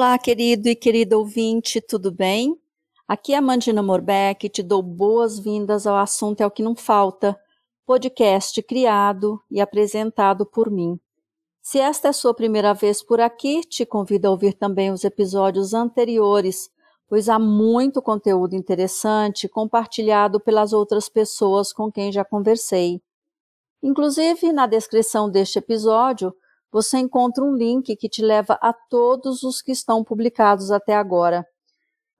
Olá, querido e querida ouvinte, tudo bem? Aqui é a Mandina Morbeck e te dou boas-vindas ao Assunto é o que não falta, podcast criado e apresentado por mim. Se esta é sua primeira vez por aqui, te convido a ouvir também os episódios anteriores, pois há muito conteúdo interessante compartilhado pelas outras pessoas com quem já conversei. Inclusive, na descrição deste episódio, você encontra um link que te leva a todos os que estão publicados até agora.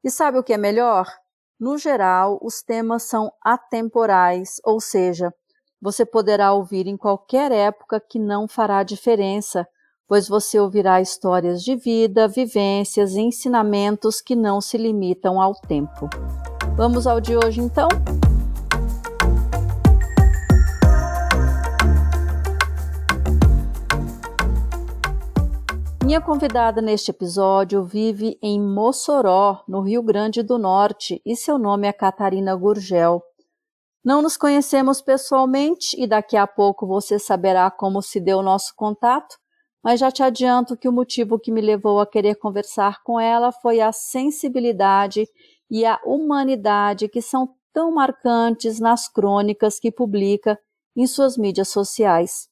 E sabe o que é melhor? No geral, os temas são atemporais, ou seja, você poderá ouvir em qualquer época que não fará diferença, pois você ouvirá histórias de vida, vivências e ensinamentos que não se limitam ao tempo. Vamos ao de hoje então? Minha convidada neste episódio vive em Mossoró, no Rio Grande do Norte, e seu nome é Catarina Gurgel. Não nos conhecemos pessoalmente e daqui a pouco você saberá como se deu o nosso contato, mas já te adianto que o motivo que me levou a querer conversar com ela foi a sensibilidade e a humanidade que são tão marcantes nas crônicas que publica em suas mídias sociais.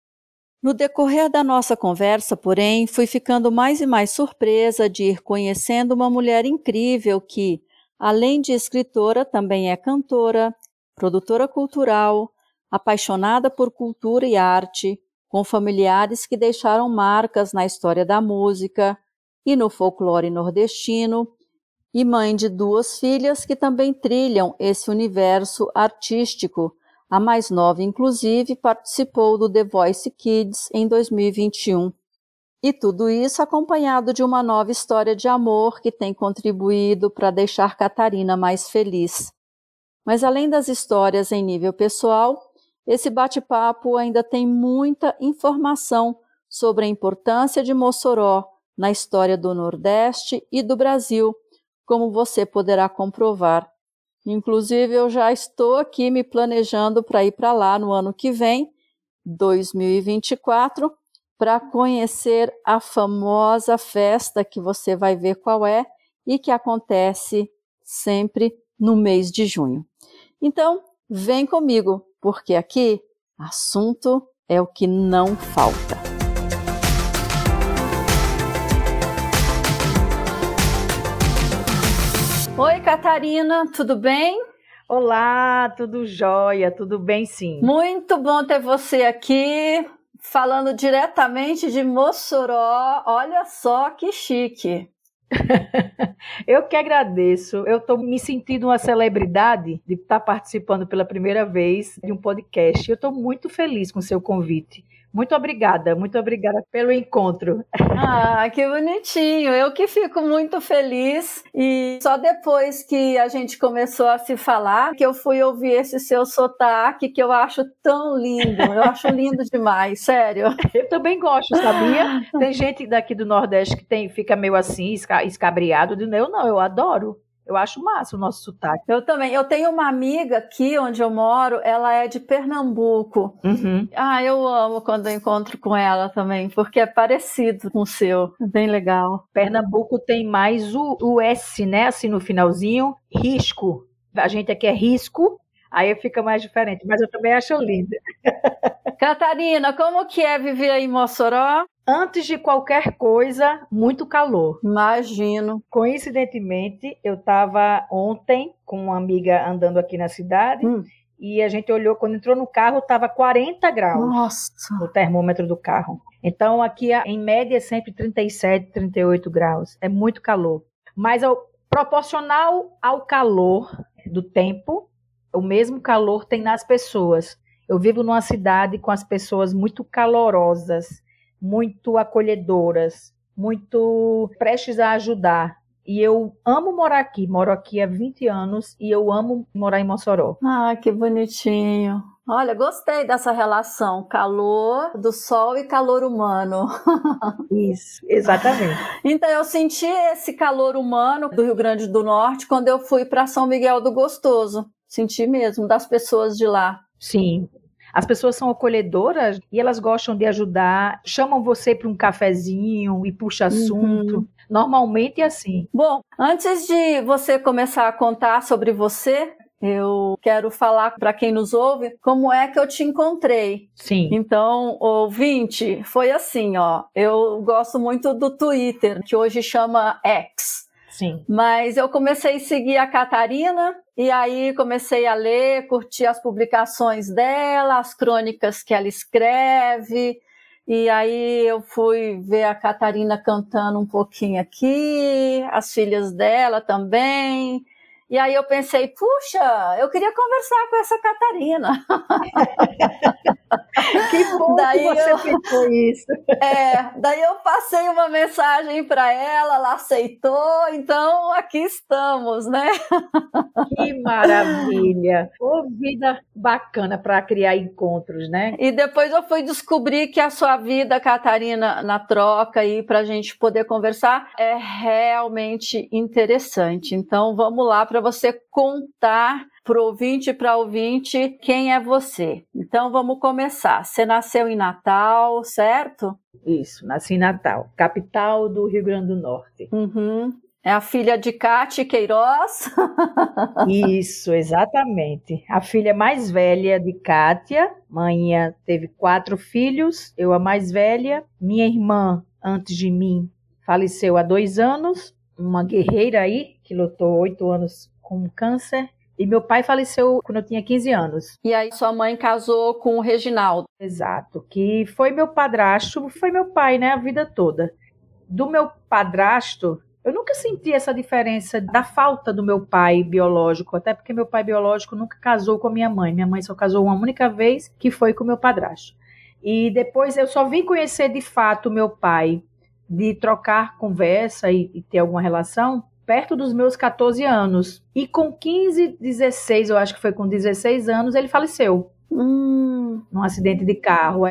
No decorrer da nossa conversa, porém, fui ficando mais e mais surpresa de ir conhecendo uma mulher incrível que, além de escritora, também é cantora, produtora cultural, apaixonada por cultura e arte, com familiares que deixaram marcas na história da música e no folclore nordestino, e mãe de duas filhas que também trilham esse universo artístico a mais nova, inclusive, participou do The Voice Kids em 2021. E tudo isso acompanhado de uma nova história de amor que tem contribuído para deixar Catarina mais feliz. Mas além das histórias em nível pessoal, esse bate-papo ainda tem muita informação sobre a importância de Mossoró na história do Nordeste e do Brasil, como você poderá comprovar Inclusive, eu já estou aqui me planejando para ir para lá no ano que vem, 2024, para conhecer a famosa festa que você vai ver qual é e que acontece sempre no mês de junho. Então, vem comigo, porque aqui assunto é o que não falta. Oi, Catarina, tudo bem? Olá, tudo jóia, tudo bem sim. Muito bom ter você aqui, falando diretamente de Mossoró. Olha só que chique. eu que agradeço. Eu estou me sentindo uma celebridade de estar participando pela primeira vez de um podcast. Eu estou muito feliz com o seu convite. Muito obrigada, muito obrigada pelo encontro. Ah, que bonitinho. Eu que fico muito feliz. E só depois que a gente começou a se falar, que eu fui ouvir esse seu sotaque, que eu acho tão lindo. Eu acho lindo demais, sério. Eu também gosto, sabia? Tem gente daqui do Nordeste que tem, fica meio assim, escabriado. Eu não, eu adoro. Eu acho massa o nosso sotaque. Eu também. Eu tenho uma amiga aqui onde eu moro, ela é de Pernambuco. Uhum. Ah, eu amo quando eu encontro com ela também, porque é parecido com o seu. É bem legal. Pernambuco tem mais o, o S, né? Assim no finalzinho. Risco. A gente aqui é risco, aí fica mais diferente. Mas eu também acho linda. Catarina, como que é viver aí em Mossoró? Antes de qualquer coisa, muito calor. Imagino. Coincidentemente, eu estava ontem com uma amiga andando aqui na cidade hum. e a gente olhou, quando entrou no carro, estava 40 graus Nossa. no termômetro do carro. Então, aqui, em média, é sempre 37, 38 graus. É muito calor. Mas, ao, proporcional ao calor do tempo, o mesmo calor tem nas pessoas. Eu vivo numa cidade com as pessoas muito calorosas, muito acolhedoras, muito prestes a ajudar. E eu amo morar aqui, moro aqui há 20 anos e eu amo morar em Mossoró. Ah, que bonitinho. Olha, gostei dessa relação, calor do sol e calor humano. Isso, exatamente. então eu senti esse calor humano do Rio Grande do Norte quando eu fui para São Miguel do Gostoso. Senti mesmo das pessoas de lá. Sim, As pessoas são acolhedoras e elas gostam de ajudar, chamam você para um cafezinho e puxa uhum. assunto. Uhum. Normalmente é assim. Bom, antes de você começar a contar sobre você, eu quero falar para quem nos ouve como é que eu te encontrei. Sim. Então, ouvinte, foi assim, ó. Eu gosto muito do Twitter, que hoje chama X. Sim. Mas eu comecei a seguir a Catarina e aí comecei a ler, curtir as publicações dela, as crônicas que ela escreve. E aí eu fui ver a Catarina cantando um pouquinho aqui, as filhas dela também. E aí eu pensei, puxa, eu queria conversar com essa Catarina. que bom daí que você eu, pensou isso. É, daí eu passei uma mensagem para ela, ela aceitou, então aqui estamos, né? Que maravilha! Ô, vida bacana para criar encontros, né? E depois eu fui descobrir que a sua vida, Catarina, na troca aí para a gente poder conversar, é realmente interessante. Então vamos lá para para você contar para o ouvinte e para ouvinte quem é você. Então vamos começar. Você nasceu em Natal, certo? Isso, nasci em Natal, capital do Rio Grande do Norte. Uhum. É a filha de Cate Queiroz? Isso, exatamente. A filha mais velha de Kátia. Mãe teve quatro filhos, eu a mais velha. Minha irmã, antes de mim, faleceu há dois anos. Uma guerreira aí, que lutou oito anos com câncer. E meu pai faleceu quando eu tinha 15 anos. E aí sua mãe casou com o Reginaldo. Exato, que foi meu padrasto, foi meu pai, né, a vida toda. Do meu padrasto, eu nunca senti essa diferença da falta do meu pai biológico, até porque meu pai biológico nunca casou com a minha mãe. Minha mãe só casou uma única vez, que foi com meu padrasto. E depois eu só vim conhecer de fato meu pai, de trocar conversa e, e ter alguma relação, perto dos meus 14 anos. E com 15, 16, eu acho que foi com 16 anos, ele faleceu. Hum. Num acidente de carro.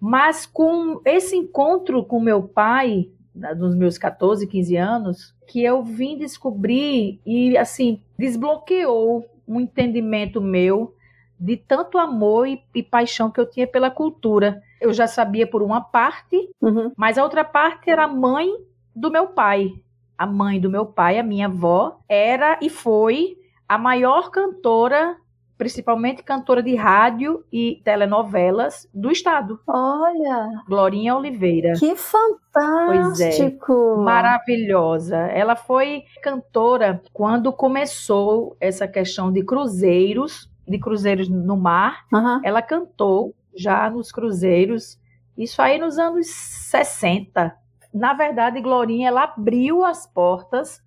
Mas com esse encontro com meu pai, nos meus 14, 15 anos, que eu vim descobrir e, assim, desbloqueou um entendimento meu de tanto amor e, e paixão que eu tinha pela cultura. Eu já sabia por uma parte, uhum. mas a outra parte era a mãe do meu pai a mãe do meu pai, a minha avó, era e foi a maior cantora, principalmente cantora de rádio e telenovelas do estado. Olha! Glorinha Oliveira. Que fantástico! Pois é, maravilhosa. Ela foi cantora quando começou essa questão de cruzeiros, de cruzeiros no mar. Uhum. Ela cantou já nos cruzeiros, isso aí nos anos 60, na verdade, Glorinha, ela abriu as portas,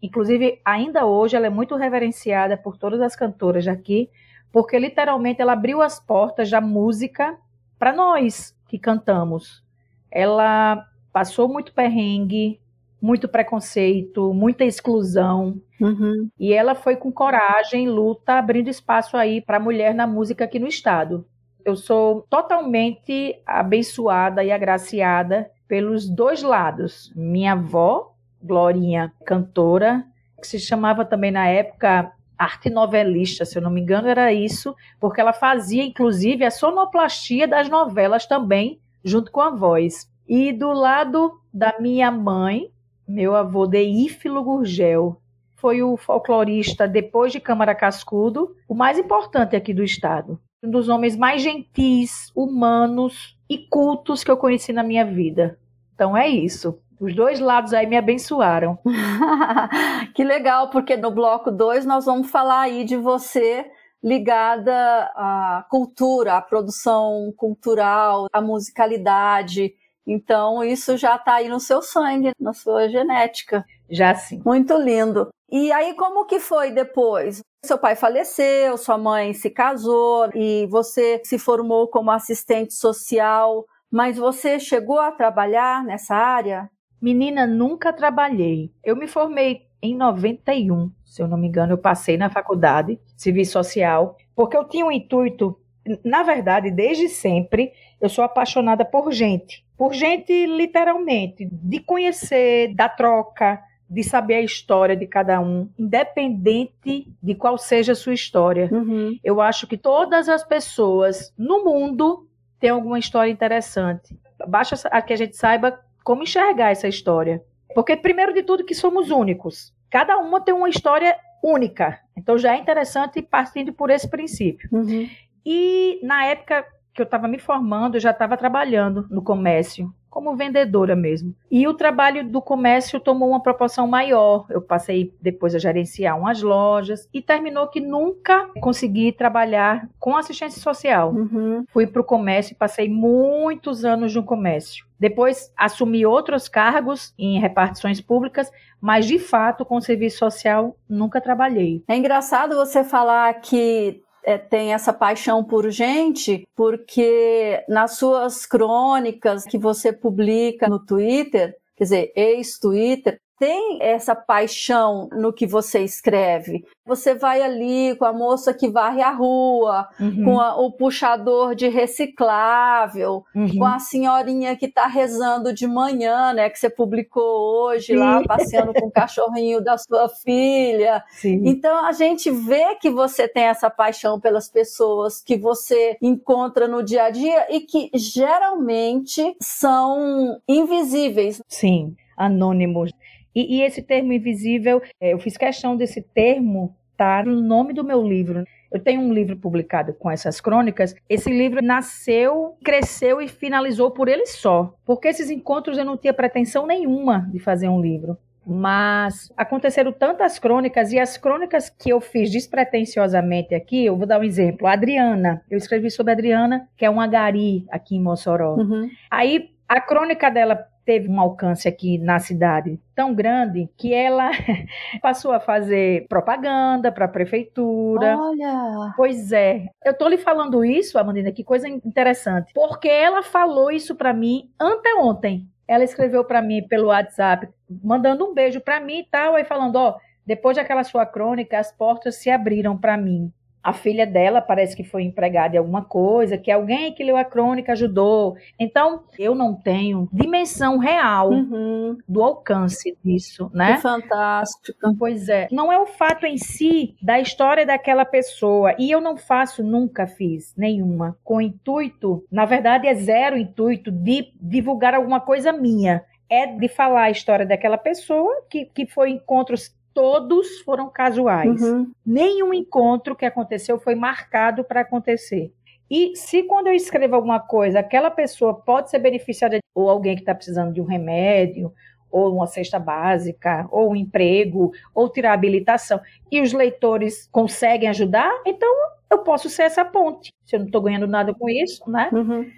inclusive ainda hoje ela é muito reverenciada por todas as cantoras daqui, porque literalmente ela abriu as portas da música para nós que cantamos. Ela passou muito perrengue, muito preconceito, muita exclusão. Uhum. E ela foi com coragem, luta, abrindo espaço aí para a mulher na música aqui no estado. Eu sou totalmente abençoada e agraciada pelos dois lados. Minha avó, Glorinha, cantora, que se chamava também na época arte novelista, se eu não me engano, era isso, porque ela fazia inclusive a sonoplastia das novelas também, junto com a voz. E do lado da minha mãe, meu avô Deífilo Gurgel, foi o folclorista, depois de Câmara Cascudo, o mais importante aqui do estado. Um dos homens mais gentis, humanos, e cultos que eu conheci na minha vida. Então é isso. Os dois lados aí me abençoaram. que legal, porque no bloco 2 nós vamos falar aí de você ligada à cultura, à produção cultural, à musicalidade. Então, isso já está aí no seu sangue, na sua genética. Já sim. Muito lindo. E aí, como que foi depois? Seu pai faleceu, sua mãe se casou e você se formou como assistente social, mas você chegou a trabalhar nessa área? Menina, nunca trabalhei. Eu me formei em 91, se eu não me engano, eu passei na faculdade, serviço social, porque eu tinha um intuito, na verdade, desde sempre, eu sou apaixonada por gente. Por gente, literalmente, de conhecer, da troca, de saber a história de cada um, independente de qual seja a sua história. Uhum. Eu acho que todas as pessoas no mundo têm alguma história interessante. Basta que a gente saiba como enxergar essa história. Porque, primeiro de tudo, que somos únicos. Cada uma tem uma história única. Então já é interessante partindo por esse princípio. Uhum. E na época que eu estava me formando, eu já estava trabalhando no comércio como vendedora mesmo. E o trabalho do comércio tomou uma proporção maior. Eu passei depois a gerenciar umas lojas e terminou que nunca consegui trabalhar com assistência social. Uhum. Fui para o comércio e passei muitos anos no comércio. Depois assumi outros cargos em repartições públicas, mas de fato com serviço social nunca trabalhei. É engraçado você falar que é, tem essa paixão por gente, porque nas suas crônicas que você publica no Twitter, quer dizer, ex-Twitter, tem essa paixão no que você escreve. Você vai ali com a moça que varre a rua, uhum. com a, o puxador de reciclável, uhum. com a senhorinha que está rezando de manhã, né? Que você publicou hoje Sim. lá, passeando com o cachorrinho da sua filha. Sim. Então a gente vê que você tem essa paixão pelas pessoas que você encontra no dia a dia e que geralmente são invisíveis. Sim, anônimos. E, e esse termo invisível, é, eu fiz questão desse termo estar tá no nome do meu livro. Eu tenho um livro publicado com essas crônicas. Esse livro nasceu, cresceu e finalizou por ele só. Porque esses encontros eu não tinha pretensão nenhuma de fazer um livro. Mas aconteceram tantas crônicas e as crônicas que eu fiz despretensiosamente aqui, eu vou dar um exemplo. A Adriana, eu escrevi sobre a Adriana, que é uma gari aqui em Mossoró. Uhum. Aí a crônica dela teve um alcance aqui na cidade tão grande que ela passou a fazer propaganda para a prefeitura. Olha! Pois é. Eu tô lhe falando isso, Amandina, que coisa interessante, porque ela falou isso para mim anteontem. Ela escreveu para mim pelo WhatsApp, mandando um beijo para mim e tal, aí falando, ó, depois daquela sua crônica, as portas se abriram para mim a filha dela parece que foi empregada em alguma coisa, que alguém que leu a crônica ajudou. Então, eu não tenho dimensão real uhum. do alcance disso, né? Que fantástico. Pois é. Não é o fato em si da história daquela pessoa. E eu não faço, nunca fiz nenhuma, com intuito, na verdade é zero intuito de divulgar alguma coisa minha é de falar a história daquela pessoa que, que foi encontros todos foram casuais. Uhum. Nenhum encontro que aconteceu foi marcado para acontecer. E se quando eu escrevo alguma coisa, aquela pessoa pode ser beneficiada, ou alguém que está precisando de um remédio, ou uma cesta básica, ou um emprego, ou tirar habilitação, e os leitores conseguem ajudar, então eu posso ser essa ponte. Se eu não estou ganhando nada com isso, né? Uhum.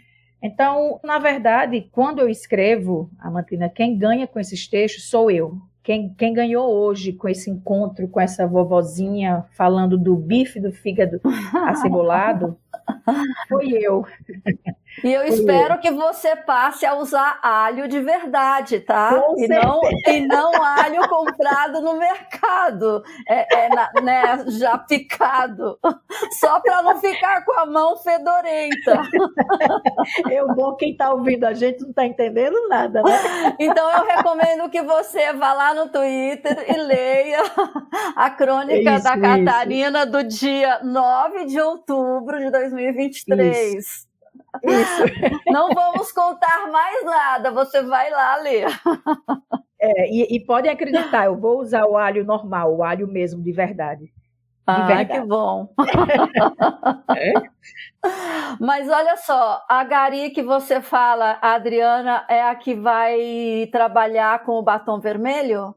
Então, na verdade, quando eu escrevo, a Mantina, quem ganha com esses textos sou eu. Quem, quem, ganhou hoje com esse encontro com essa vovozinha falando do bife do fígado acebolado foi eu. E eu espero que você passe a usar alho de verdade, tá? e não, e não alho comprado no mercado, é, é na, né, já picado, só para não ficar com a mão fedorenta. Eu bom quem está ouvindo a gente não está entendendo nada, né? Então eu recomendo que você vá lá no Twitter e leia a crônica isso, da Catarina isso. do dia 9 de outubro de 2023. Isso. Isso. Não vamos contar mais nada, você vai lá ler. É, e, e podem acreditar, eu vou usar o alho normal, o alho mesmo, de verdade. De ah, verdade. que bom. é? Mas olha só, a Gari que você fala, a Adriana, é a que vai trabalhar com o batom vermelho?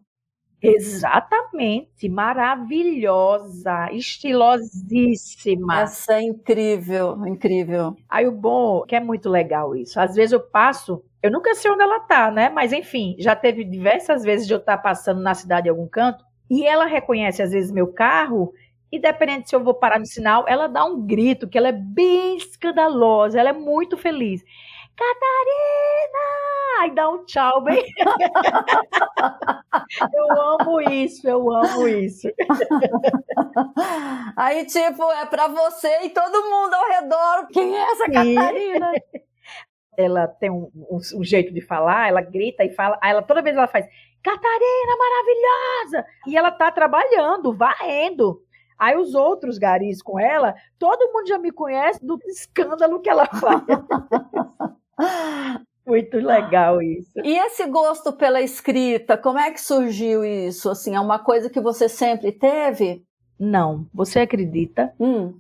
Exatamente, maravilhosa, estilosíssima. Essa é incrível, incrível. Aí o bom, que é muito legal isso. Às vezes eu passo, eu nunca sei onde ela tá, né? Mas enfim, já teve diversas vezes de eu estar passando na cidade em algum canto e ela reconhece às vezes meu carro e dependendo se eu vou parar no sinal, ela dá um grito que ela é bem escandalosa, ela é muito feliz. Catarina! E dá um tchau bem. eu amo isso, eu amo isso. Aí, tipo, é para você e todo mundo ao redor. Quem é essa Catarina? ela tem um, um, um, jeito de falar, ela grita e fala, aí ela toda vez ela faz Catarina maravilhosa! E ela tá trabalhando, varrendo. Aí os outros garis com ela, todo mundo já me conhece do escândalo que ela faz. Muito legal isso. E esse gosto pela escrita, como é que surgiu isso? Assim, é uma coisa que você sempre teve? Não. Você acredita? Hum.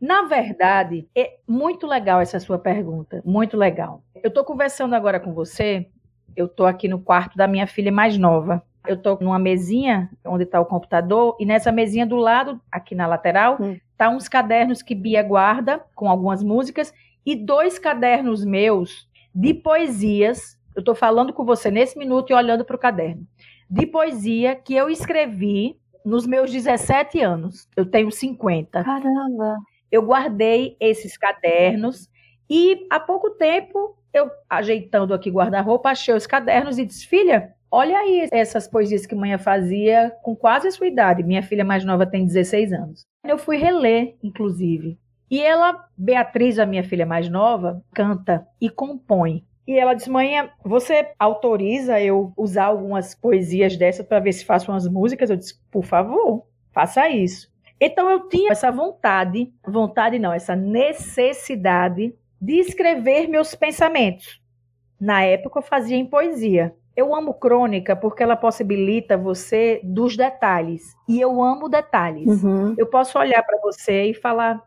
Na verdade, é muito legal essa sua pergunta. Muito legal. Eu estou conversando agora com você. Eu estou aqui no quarto da minha filha mais nova. Eu estou numa mesinha onde está o computador e nessa mesinha do lado, aqui na lateral, hum. tá uns cadernos que Bia guarda com algumas músicas e dois cadernos meus de poesias. Eu estou falando com você nesse minuto e olhando para o caderno. De poesia que eu escrevi nos meus 17 anos. Eu tenho 50. Caramba! eu guardei esses cadernos e há pouco tempo eu ajeitando aqui guarda-roupa, achei os cadernos e disse: "Filha, olha aí essas poesias que mãe fazia com quase a sua idade. Minha filha mais nova tem 16 anos". Eu fui reler, inclusive. E ela, Beatriz, a minha filha mais nova, canta e compõe. E ela disse: Mãe, você autoriza eu usar algumas poesias dessas para ver se faço umas músicas? Eu disse: Por favor, faça isso. Então eu tinha essa vontade, vontade não, essa necessidade de escrever meus pensamentos. Na época eu fazia em poesia. Eu amo crônica porque ela possibilita você dos detalhes. E eu amo detalhes. Uhum. Eu posso olhar para você e falar: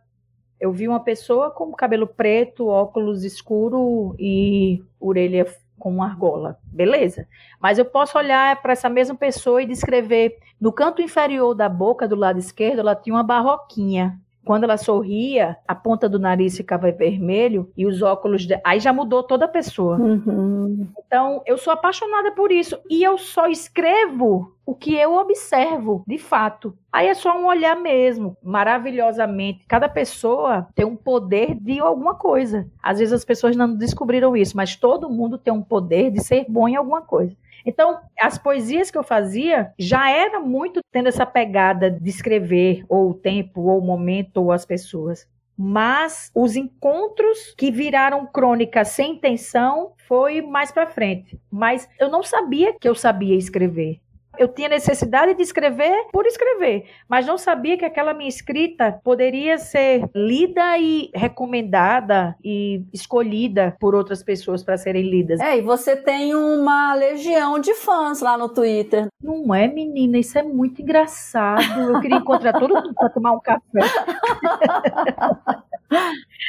eu vi uma pessoa com cabelo preto, óculos escuro e orelha com argola. Beleza. Mas eu posso olhar para essa mesma pessoa e descrever no canto inferior da boca, do lado esquerdo, ela tinha uma barroquinha. Quando ela sorria, a ponta do nariz ficava vermelho e os óculos. De... Aí já mudou toda a pessoa. Uhum. Então, eu sou apaixonada por isso. E eu só escrevo o que eu observo, de fato. Aí é só um olhar mesmo, maravilhosamente. Cada pessoa tem um poder de alguma coisa. Às vezes as pessoas não descobriram isso, mas todo mundo tem um poder de ser bom em alguma coisa. Então, as poesias que eu fazia já era muito tendo essa pegada de escrever, ou o tempo, ou o momento, ou as pessoas. Mas os encontros que viraram crônica sem intenção foi mais para frente. Mas eu não sabia que eu sabia escrever. Eu tinha necessidade de escrever por escrever, mas não sabia que aquela minha escrita poderia ser lida e recomendada e escolhida por outras pessoas para serem lidas. É, e você tem uma legião de fãs lá no Twitter. Não é, menina? Isso é muito engraçado. Eu queria encontrar todo mundo para tomar um café.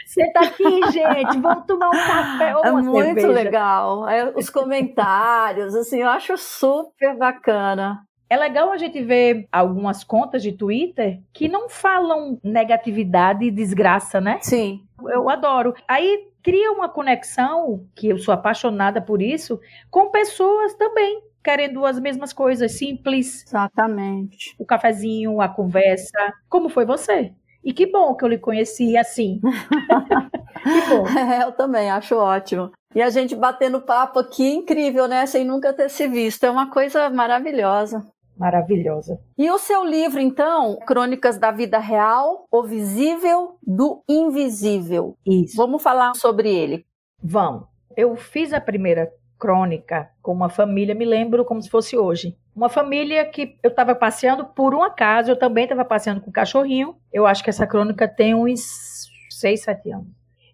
Senta aqui, gente, vamos tomar um café ou é uma É muito cerveja. legal. É, os comentários, assim, eu acho super bacana. É legal a gente ver algumas contas de Twitter que não falam negatividade e desgraça, né? Sim. Eu adoro. Aí cria uma conexão, que eu sou apaixonada por isso, com pessoas também querendo as mesmas coisas, simples. Exatamente. O cafezinho, a conversa. Como foi você? E que bom que eu lhe conheci assim. que bom. É, eu também acho ótimo. E a gente batendo papo aqui, incrível, né? Sem nunca ter se visto. É uma coisa maravilhosa. Maravilhosa. E o seu livro, então, Crônicas da Vida Real, O Visível do Invisível. Isso. Vamos falar sobre ele. Vamos. Eu fiz a primeira crônica com uma família, me lembro como se fosse hoje. Uma família que eu estava passeando por um acaso, eu também estava passeando com o cachorrinho. Eu acho que essa crônica tem uns 6, 7 anos.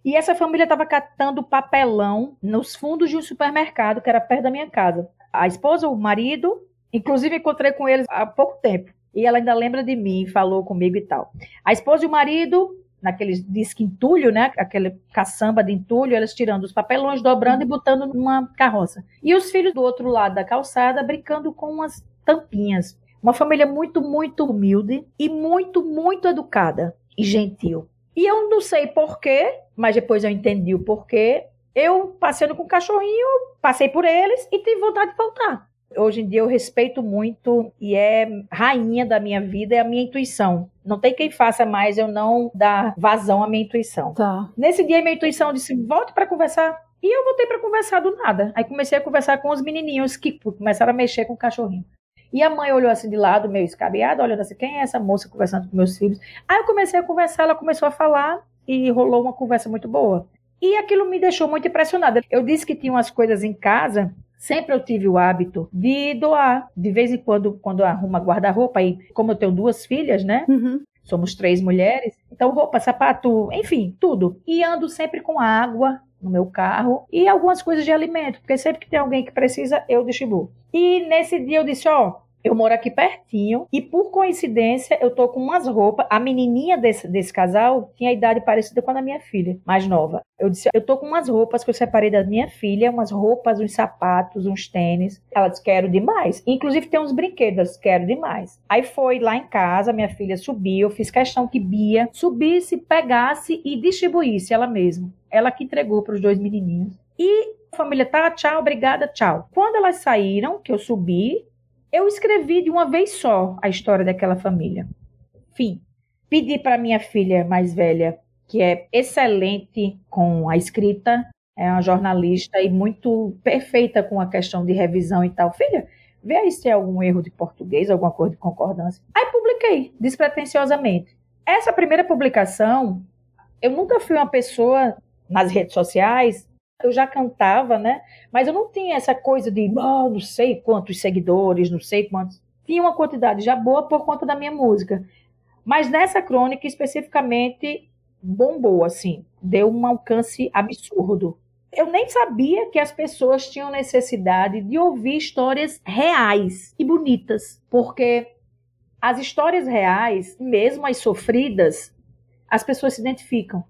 E essa família estava catando papelão nos fundos de um supermercado que era perto da minha casa. A esposa, o marido, inclusive encontrei com eles há pouco tempo. E ela ainda lembra de mim, falou comigo e tal. A esposa e o marido naqueles disque entulho, né? Aquele caçamba de entulho, elas tirando os papelões, dobrando e botando numa carroça. E os filhos do outro lado da calçada brincando com umas tampinhas. Uma família muito, muito humilde e muito, muito educada e gentil. E eu não sei porquê, mas depois eu entendi o porquê. Eu, passeando com o cachorrinho, passei por eles e tive vontade de voltar. Hoje em dia eu respeito muito e é rainha da minha vida é a minha intuição. Não tem quem faça mais eu não dar vazão à minha intuição. Tá. Nesse dia minha intuição disse: "Volte para conversar". E eu voltei para conversar do nada. Aí comecei a conversar com os menininhos que começaram a mexer com o cachorrinho. E a mãe olhou assim de lado, meio escabeada, olhando assim: "Quem é essa moça conversando com meus filhos?". Aí eu comecei a conversar, ela começou a falar e rolou uma conversa muito boa. E aquilo me deixou muito impressionada. Eu disse que tinha umas coisas em casa Sempre eu tive o hábito de doar. De vez em quando, quando arruma guarda-roupa, e como eu tenho duas filhas, né? Uhum. Somos três mulheres. Então, roupa, sapato, enfim, tudo. E ando sempre com água no meu carro e algumas coisas de alimento, porque sempre que tem alguém que precisa, eu distribuo. E nesse dia eu disse, ó, eu moro aqui pertinho e por coincidência eu tô com umas roupas. A menininha desse, desse casal tinha a idade parecida com a da minha filha, mais nova. Eu disse, eu tô com umas roupas que eu separei da minha filha, umas roupas, uns sapatos, uns tênis. Ela disse, quero demais. Inclusive tem uns brinquedos, quero demais. Aí foi lá em casa, minha filha subiu, fiz questão que Bia subisse, pegasse e distribuísse ela mesma. Ela que entregou para os dois menininhos. E a família tá, tchau, obrigada, tchau. Quando elas saíram, que eu subi, eu escrevi de uma vez só a história daquela família. Fim. Pedi para minha filha mais velha, que é excelente com a escrita, é uma jornalista e muito perfeita com a questão de revisão e tal. Filha, vê aí se tem algum erro de português, alguma coisa de concordância. Aí publiquei, despretensiosamente. Essa primeira publicação, eu nunca fui uma pessoa nas redes sociais eu já cantava, né? Mas eu não tinha essa coisa de, oh, não sei quantos seguidores, não sei quantos. Tinha uma quantidade já boa por conta da minha música. Mas nessa crônica especificamente bombou, assim, deu um alcance absurdo. Eu nem sabia que as pessoas tinham necessidade de ouvir histórias reais e bonitas, porque as histórias reais, mesmo as sofridas, as pessoas se identificam.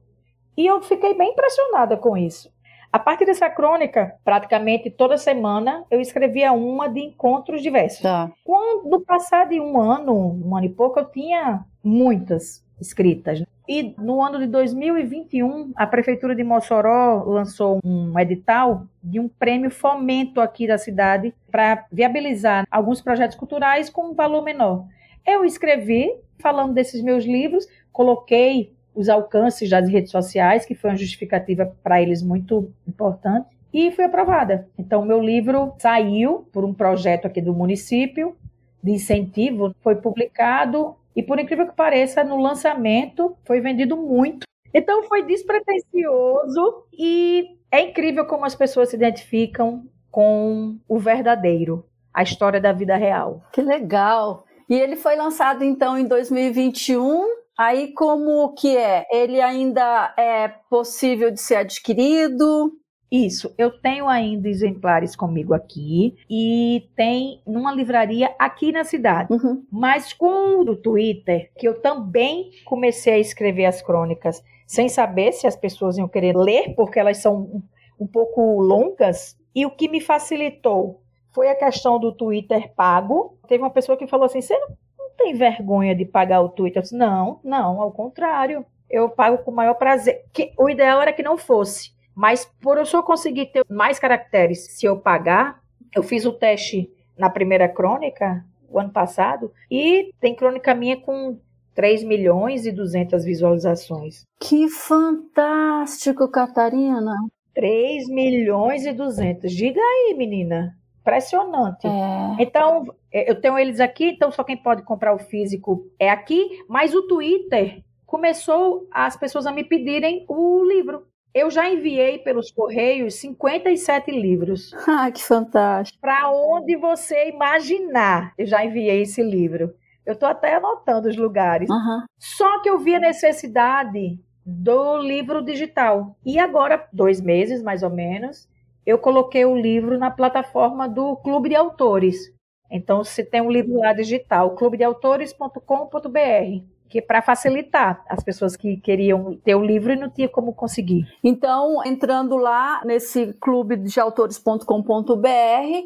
E eu fiquei bem impressionada com isso. A partir dessa crônica, praticamente toda semana, eu escrevia uma de encontros diversos. Tá. Quando passar de um ano, um ano e pouco, eu tinha muitas escritas. E no ano de 2021, a Prefeitura de Mossoró lançou um edital de um prêmio fomento aqui da cidade para viabilizar alguns projetos culturais com um valor menor. Eu escrevi falando desses meus livros, coloquei os alcances das redes sociais, que foi uma justificativa para eles muito importante, e foi aprovada. Então, meu livro saiu por um projeto aqui do município de incentivo, foi publicado e, por incrível que pareça, no lançamento foi vendido muito. Então, foi despretensioso e é incrível como as pessoas se identificam com o verdadeiro, a história da vida real. Que legal! E ele foi lançado então em 2021 Aí como que é? Ele ainda é possível de ser adquirido? Isso, eu tenho ainda exemplares comigo aqui e tem numa livraria aqui na cidade. Uhum. Mas com o Twitter, que eu também comecei a escrever as crônicas sem saber se as pessoas iam querer ler, porque elas são um, um pouco longas, e o que me facilitou foi a questão do Twitter pago. Teve uma pessoa que falou assim: você não tem vergonha de pagar o Twitter? Eu disse, não, não, ao contrário. Eu pago com o maior prazer. Que, o ideal era que não fosse. Mas por eu só conseguir ter mais caracteres se eu pagar, eu fiz o teste na primeira crônica, o ano passado, e tem crônica minha com 3 milhões e 200 visualizações. Que fantástico, Catarina! 3 milhões e 200. Diga aí, menina. Impressionante. É. Então, é, eu tenho eles aqui, então só quem pode comprar o físico é aqui, mas o Twitter começou as pessoas a me pedirem o livro. Eu já enviei pelos correios 57 livros. Ah, que fantástico. Para onde você imaginar, eu já enviei esse livro. Eu estou até anotando os lugares. Uhum. Só que eu vi a necessidade do livro digital. E agora, dois meses mais ou menos, eu coloquei o livro na plataforma do Clube de Autores. Então, se tem um livro lá digital, clubedeautores.com.br, que é para facilitar as pessoas que queriam ter o livro e não tinha como conseguir. Então, entrando lá nesse clube de autores.com.br,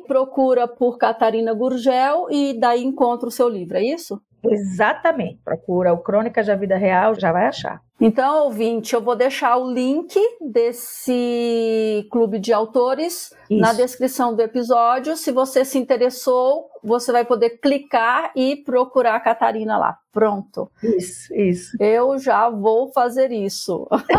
procura por Catarina Gurgel e daí encontra o seu livro, é isso? Exatamente. Procura o Crônicas da Vida Real, já vai achar. Então, ouvinte, eu vou deixar o link desse clube de autores Isso. na descrição do episódio. Se você se interessou, você vai poder clicar e procurar a Catarina lá. Pronto. Isso, isso. Eu já vou fazer isso.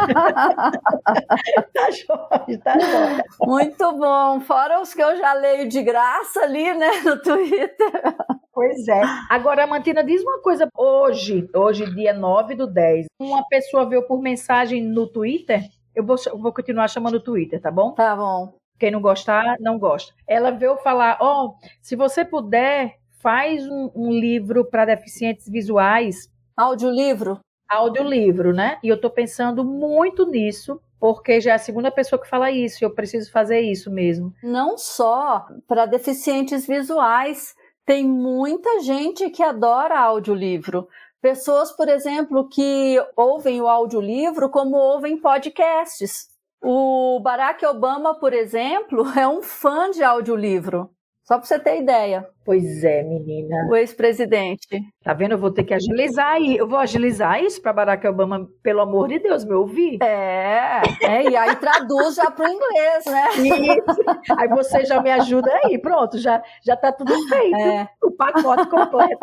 tá jóia, tá jóia. Muito bom. Fora os que eu já leio de graça ali, né, no Twitter. Pois é. Agora, Mantina, diz uma coisa. Hoje, hoje, dia 9 do 10, uma pessoa veio por mensagem no Twitter Eu vou, vou continuar chamando o Twitter, tá bom? Tá bom. Quem não gostar, não gosta. Ela veio falar: ó, oh, se você puder, faz um, um livro para deficientes visuais. Audiolivro? Audiolivro, né? E eu tô pensando muito nisso, porque já é a segunda pessoa que fala isso, e eu preciso fazer isso mesmo. Não só para deficientes visuais, tem muita gente que adora audiolivro. Pessoas, por exemplo, que ouvem o audiolivro como ouvem podcasts. O Barack Obama, por exemplo, é um fã de audiolivro. Só para você ter ideia. Pois é, menina. O ex-presidente. Tá vendo? Eu vou ter que agilizar aí. Eu vou agilizar isso para Barack Obama, pelo amor de Deus, me ouvir. É, é e aí traduz já para o inglês, né? Isso. Aí você já me ajuda aí. Pronto, já, já tá tudo feito. É. O pacote completo.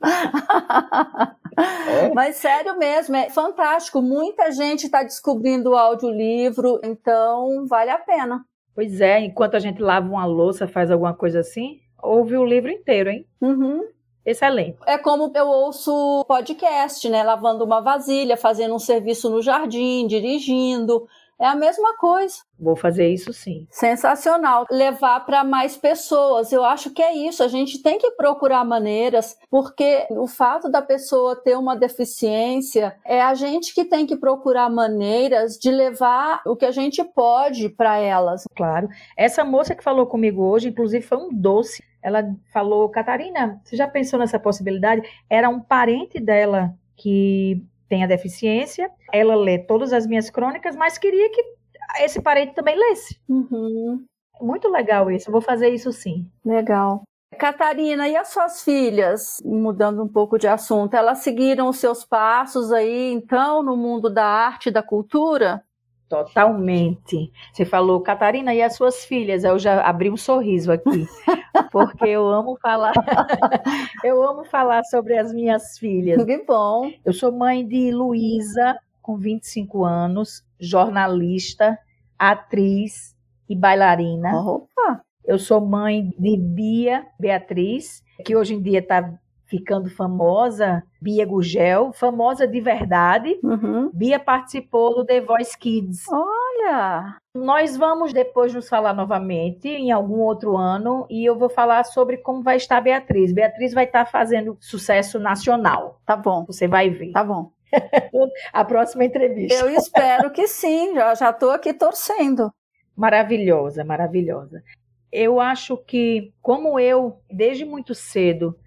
É. Mas sério mesmo, é fantástico. Muita gente está descobrindo o audiolivro, então vale a pena. Pois é, enquanto a gente lava uma louça, faz alguma coisa assim, ouve o livro inteiro, hein? Uhum. Excelente. É como eu ouço podcast, né? Lavando uma vasilha, fazendo um serviço no jardim, dirigindo. É a mesma coisa. Vou fazer isso sim. Sensacional. Levar para mais pessoas. Eu acho que é isso. A gente tem que procurar maneiras, porque o fato da pessoa ter uma deficiência é a gente que tem que procurar maneiras de levar o que a gente pode para elas. Claro. Essa moça que falou comigo hoje, inclusive, foi um doce. Ela falou, Catarina, você já pensou nessa possibilidade? Era um parente dela que tem a deficiência, ela lê todas as minhas crônicas, mas queria que esse parente também lesse. Uhum. Muito legal isso, vou fazer isso sim. Legal. Catarina, e as suas filhas, mudando um pouco de assunto, elas seguiram os seus passos aí, então, no mundo da arte e da cultura? Totalmente. Você falou, Catarina, e as suas filhas? Eu já abri um sorriso aqui, porque eu amo falar, eu amo falar sobre as minhas filhas. Que bom. Eu sou mãe de Luísa, com 25 anos, jornalista, atriz e bailarina. Opa! Eu sou mãe de Bia Beatriz, que hoje em dia está ficando famosa, Bia Gugel, famosa de verdade. Uhum. Bia participou do The Voice Kids. Olha! Nós vamos depois nos falar novamente em algum outro ano e eu vou falar sobre como vai estar Beatriz. Beatriz vai estar fazendo sucesso nacional. Tá bom. Você vai ver. Tá bom. A próxima entrevista. Eu espero que sim, já já estou aqui torcendo. Maravilhosa, maravilhosa. Eu acho que, como eu, desde muito cedo,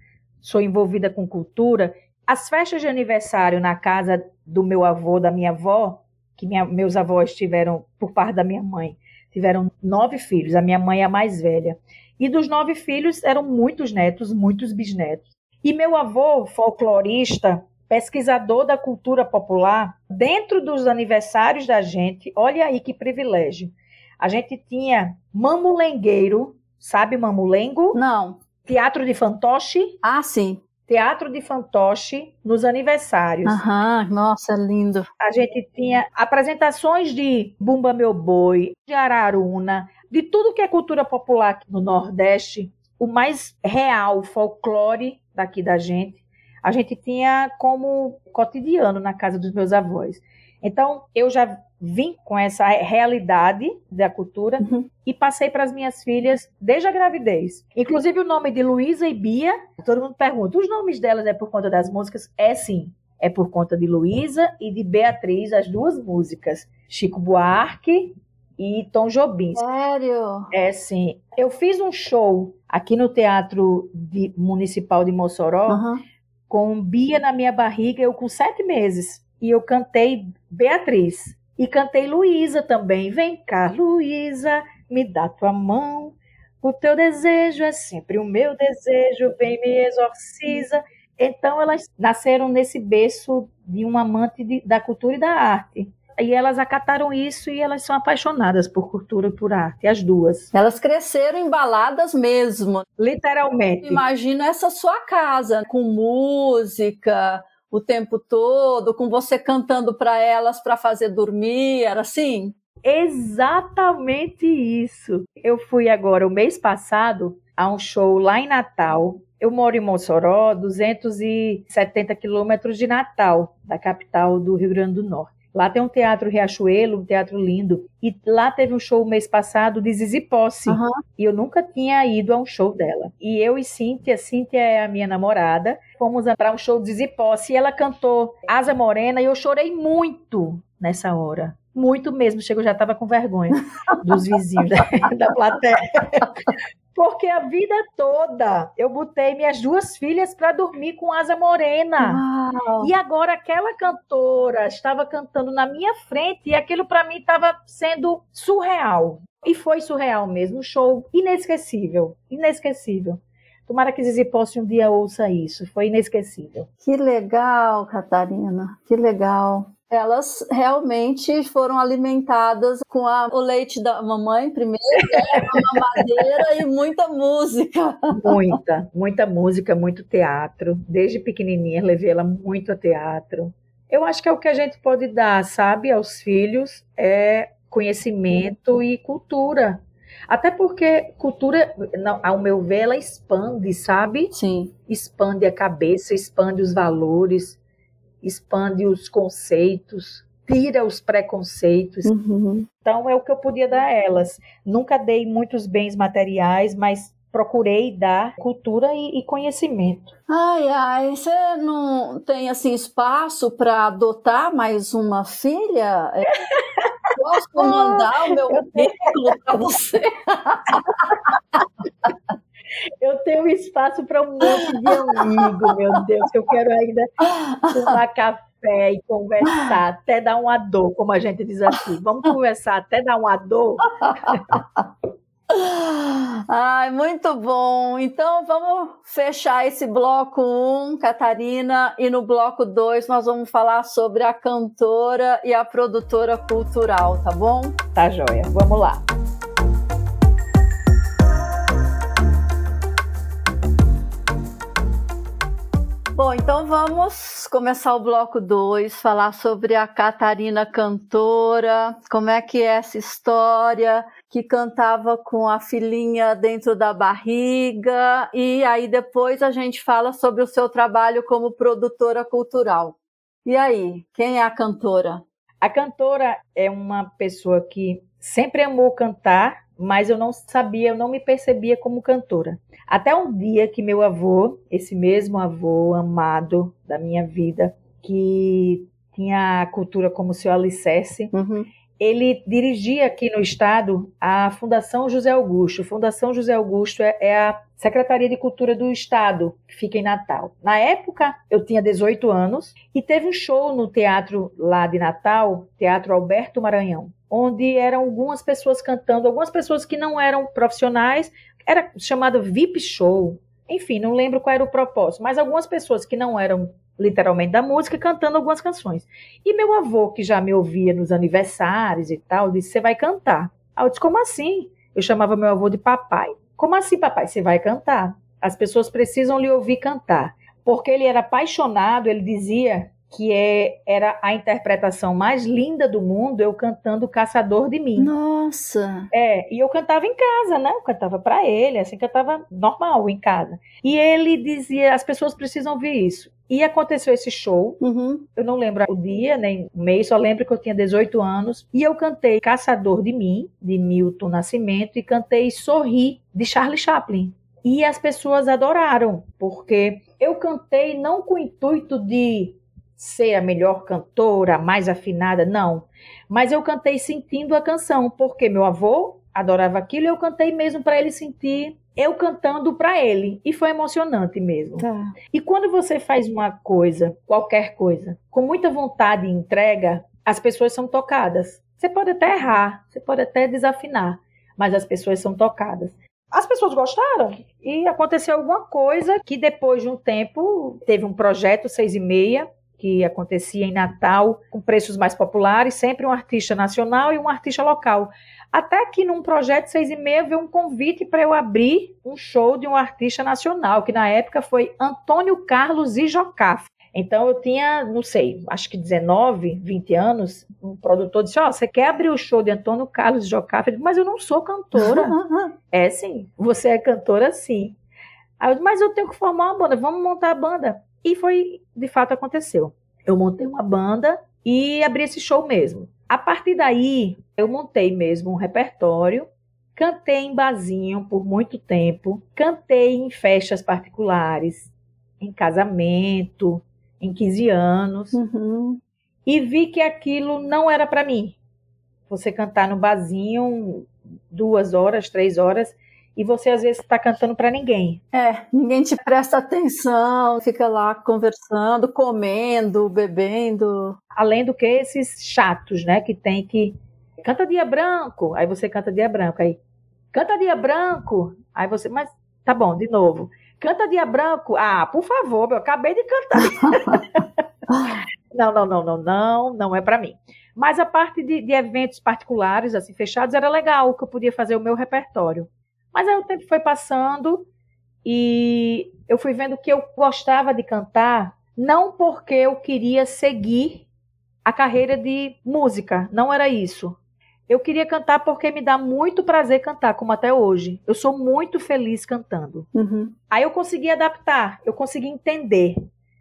sou envolvida com cultura, as festas de aniversário na casa do meu avô, da minha avó, que minha, meus avós tiveram, por parte da minha mãe, tiveram nove filhos, a minha mãe é a mais velha. E dos nove filhos eram muitos netos, muitos bisnetos. E meu avô, folclorista, pesquisador da cultura popular, dentro dos aniversários da gente, olha aí que privilégio. A gente tinha mamulengueiro, sabe mamulengo? Não. Teatro de fantoche. Ah, sim. Teatro de fantoche nos aniversários. Aham, nossa, lindo. A gente tinha apresentações de Bumba Meu Boi, de Araruna, de tudo que é cultura popular aqui no Nordeste, o mais real folclore daqui da gente, a gente tinha como cotidiano na casa dos meus avós. Então, eu já vim com essa realidade da cultura uhum. e passei para as minhas filhas desde a gravidez. Inclusive o nome de Luísa e Bia, todo mundo pergunta, os nomes delas é por conta das músicas? É sim, é por conta de Luísa e de Beatriz, as duas músicas. Chico Buarque e Tom Jobim. Sério? É sim. Eu fiz um show aqui no Teatro de, Municipal de Mossoró uhum. com Bia na minha barriga, eu com sete meses. E eu cantei Beatriz. E cantei Luísa também. Vem cá, Luísa, me dá tua mão. O teu desejo é sempre o meu desejo, vem me exorciza. Então elas nasceram nesse berço de um amante de, da cultura e da arte. E elas acataram isso e elas são apaixonadas por cultura e por arte, as duas. Elas cresceram embaladas mesmo. Literalmente. Imagina essa sua casa, com música, o tempo todo, com você cantando para elas para fazer dormir, era assim? Exatamente isso. Eu fui agora, o mês passado, a um show lá em Natal. Eu moro em Mossoró, 270 quilômetros de Natal, da capital do Rio Grande do Norte. Lá tem um teatro Riachuelo, um teatro lindo. E lá teve um show mês passado de Zizi Posse. Uhum. E eu nunca tinha ido a um show dela. E eu e Cíntia, Cíntia é a minha namorada, fomos para um show de Zizi Posse. E ela cantou Asa Morena e eu chorei muito nessa hora. Muito mesmo. Chego, já estava com vergonha dos vizinhos da, da plateia. Porque a vida toda eu botei minhas duas filhas para dormir com asa morena. Uau. E agora aquela cantora estava cantando na minha frente e aquilo para mim estava sendo surreal. E foi surreal mesmo, um show inesquecível, inesquecível. Tomara que Zizi Posse um dia ouça isso, foi inesquecível. Que legal, Catarina, que legal elas realmente foram alimentadas com a, o leite da mamãe primeiro, né? a mamadeira e muita música. Muita, muita música, muito teatro. Desde pequenininha levei ela muito a teatro. Eu acho que é o que a gente pode dar, sabe, aos filhos é conhecimento e cultura. Até porque cultura, não, ao meu ver, ela expande, sabe? Sim. Expande a cabeça, expande os valores expande os conceitos, tira os preconceitos. Uhum. Então é o que eu podia dar a elas. Nunca dei muitos bens materiais, mas procurei dar cultura e, e conhecimento. Ai, ai, você não tem assim espaço para adotar mais uma filha? Posso mandar o meu currículo para você? Eu tenho espaço para um monte de amigo, meu Deus, que eu quero ainda tomar café e conversar, até dar uma dor, como a gente diz aqui. Vamos conversar até dar uma dor. Ai, muito bom. Então vamos fechar esse bloco 1, um, Catarina, e no bloco 2 nós vamos falar sobre a cantora e a produtora cultural, tá bom? Tá joia. Vamos lá. Bom, então vamos começar o bloco 2, falar sobre a Catarina cantora, como é que é essa história, que cantava com a filhinha dentro da barriga, e aí depois a gente fala sobre o seu trabalho como produtora cultural. E aí, quem é a cantora? A cantora é uma pessoa que sempre amou cantar, mas eu não sabia, eu não me percebia como cantora. Até um dia que meu avô, esse mesmo avô amado da minha vida, que tinha a cultura como seu alicerce, uhum. ele dirigia aqui no estado a Fundação José Augusto. Fundação José Augusto é, é a Secretaria de Cultura do Estado, que fica em Natal. Na época, eu tinha 18 anos e teve um show no teatro lá de Natal, Teatro Alberto Maranhão, onde eram algumas pessoas cantando, algumas pessoas que não eram profissionais, era chamado VIP Show. Enfim, não lembro qual era o propósito, mas algumas pessoas que não eram literalmente da música cantando algumas canções. E meu avô, que já me ouvia nos aniversários e tal, disse: Você vai cantar. Aí eu disse: Como assim? Eu chamava meu avô de papai. Como assim, papai? Você vai cantar. As pessoas precisam lhe ouvir cantar. Porque ele era apaixonado, ele dizia que é, era a interpretação mais linda do mundo, eu cantando Caçador de Mim. Nossa! É, e eu cantava em casa, né? Eu cantava para ele, assim, cantava normal em casa. E ele dizia, as pessoas precisam ouvir isso. E aconteceu esse show, uhum. eu não lembro o dia, nem o mês, só lembro que eu tinha 18 anos, e eu cantei Caçador de Mim, de Milton Nascimento, e cantei Sorri, de Charlie Chaplin. E as pessoas adoraram, porque eu cantei não com o intuito de ser a melhor cantora, a mais afinada, não. Mas eu cantei sentindo a canção, porque meu avô adorava aquilo e eu cantei mesmo para ele sentir eu cantando para ele. E foi emocionante mesmo. Tá. E quando você faz uma coisa, qualquer coisa, com muita vontade e entrega, as pessoas são tocadas. Você pode até errar, você pode até desafinar, mas as pessoas são tocadas. As pessoas gostaram e aconteceu alguma coisa que depois de um tempo teve um projeto seis e meia que acontecia em Natal, com preços mais populares, sempre um artista nacional e um artista local. Até que num projeto seis e meia veio um convite para eu abrir um show de um artista nacional, que na época foi Antônio Carlos e Jocafe. Então eu tinha, não sei, acho que 19, 20 anos, um produtor disse: Ó, oh, você quer abrir o show de Antônio Carlos e Jocafe? Eu disse, mas eu não sou cantora. é sim, você é cantora sim. Aí eu disse, mas eu tenho que formar uma banda, vamos montar a banda. E foi, de fato, aconteceu. Eu montei uma banda e abri esse show mesmo. A partir daí, eu montei mesmo um repertório, cantei em barzinho por muito tempo, cantei em festas particulares, em casamento, em 15 anos, Uhum. e vi que aquilo não era para mim. Você cantar no barzinho duas horas, três horas, e você às vezes está cantando para ninguém. É, ninguém te presta atenção, fica lá conversando, comendo, bebendo. Além do que esses chatos, né, que tem que canta dia branco, aí você canta dia branco, aí canta dia branco, aí você, mas tá bom, de novo. Canta dia branco. Ah, por favor, eu acabei de cantar. não, não, não, não, não, não é para mim. Mas a parte de, de, eventos particulares, assim, fechados, era legal, que eu podia fazer o meu repertório. Mas aí o tempo foi passando e eu fui vendo que eu gostava de cantar, não porque eu queria seguir a carreira de música, não era isso. Eu queria cantar porque me dá muito prazer cantar, como até hoje. Eu sou muito feliz cantando. Uhum. Aí eu consegui adaptar, eu consegui entender.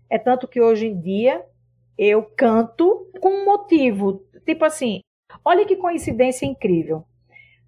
É tanto que hoje em dia eu canto com um motivo. Tipo assim, olha que coincidência incrível.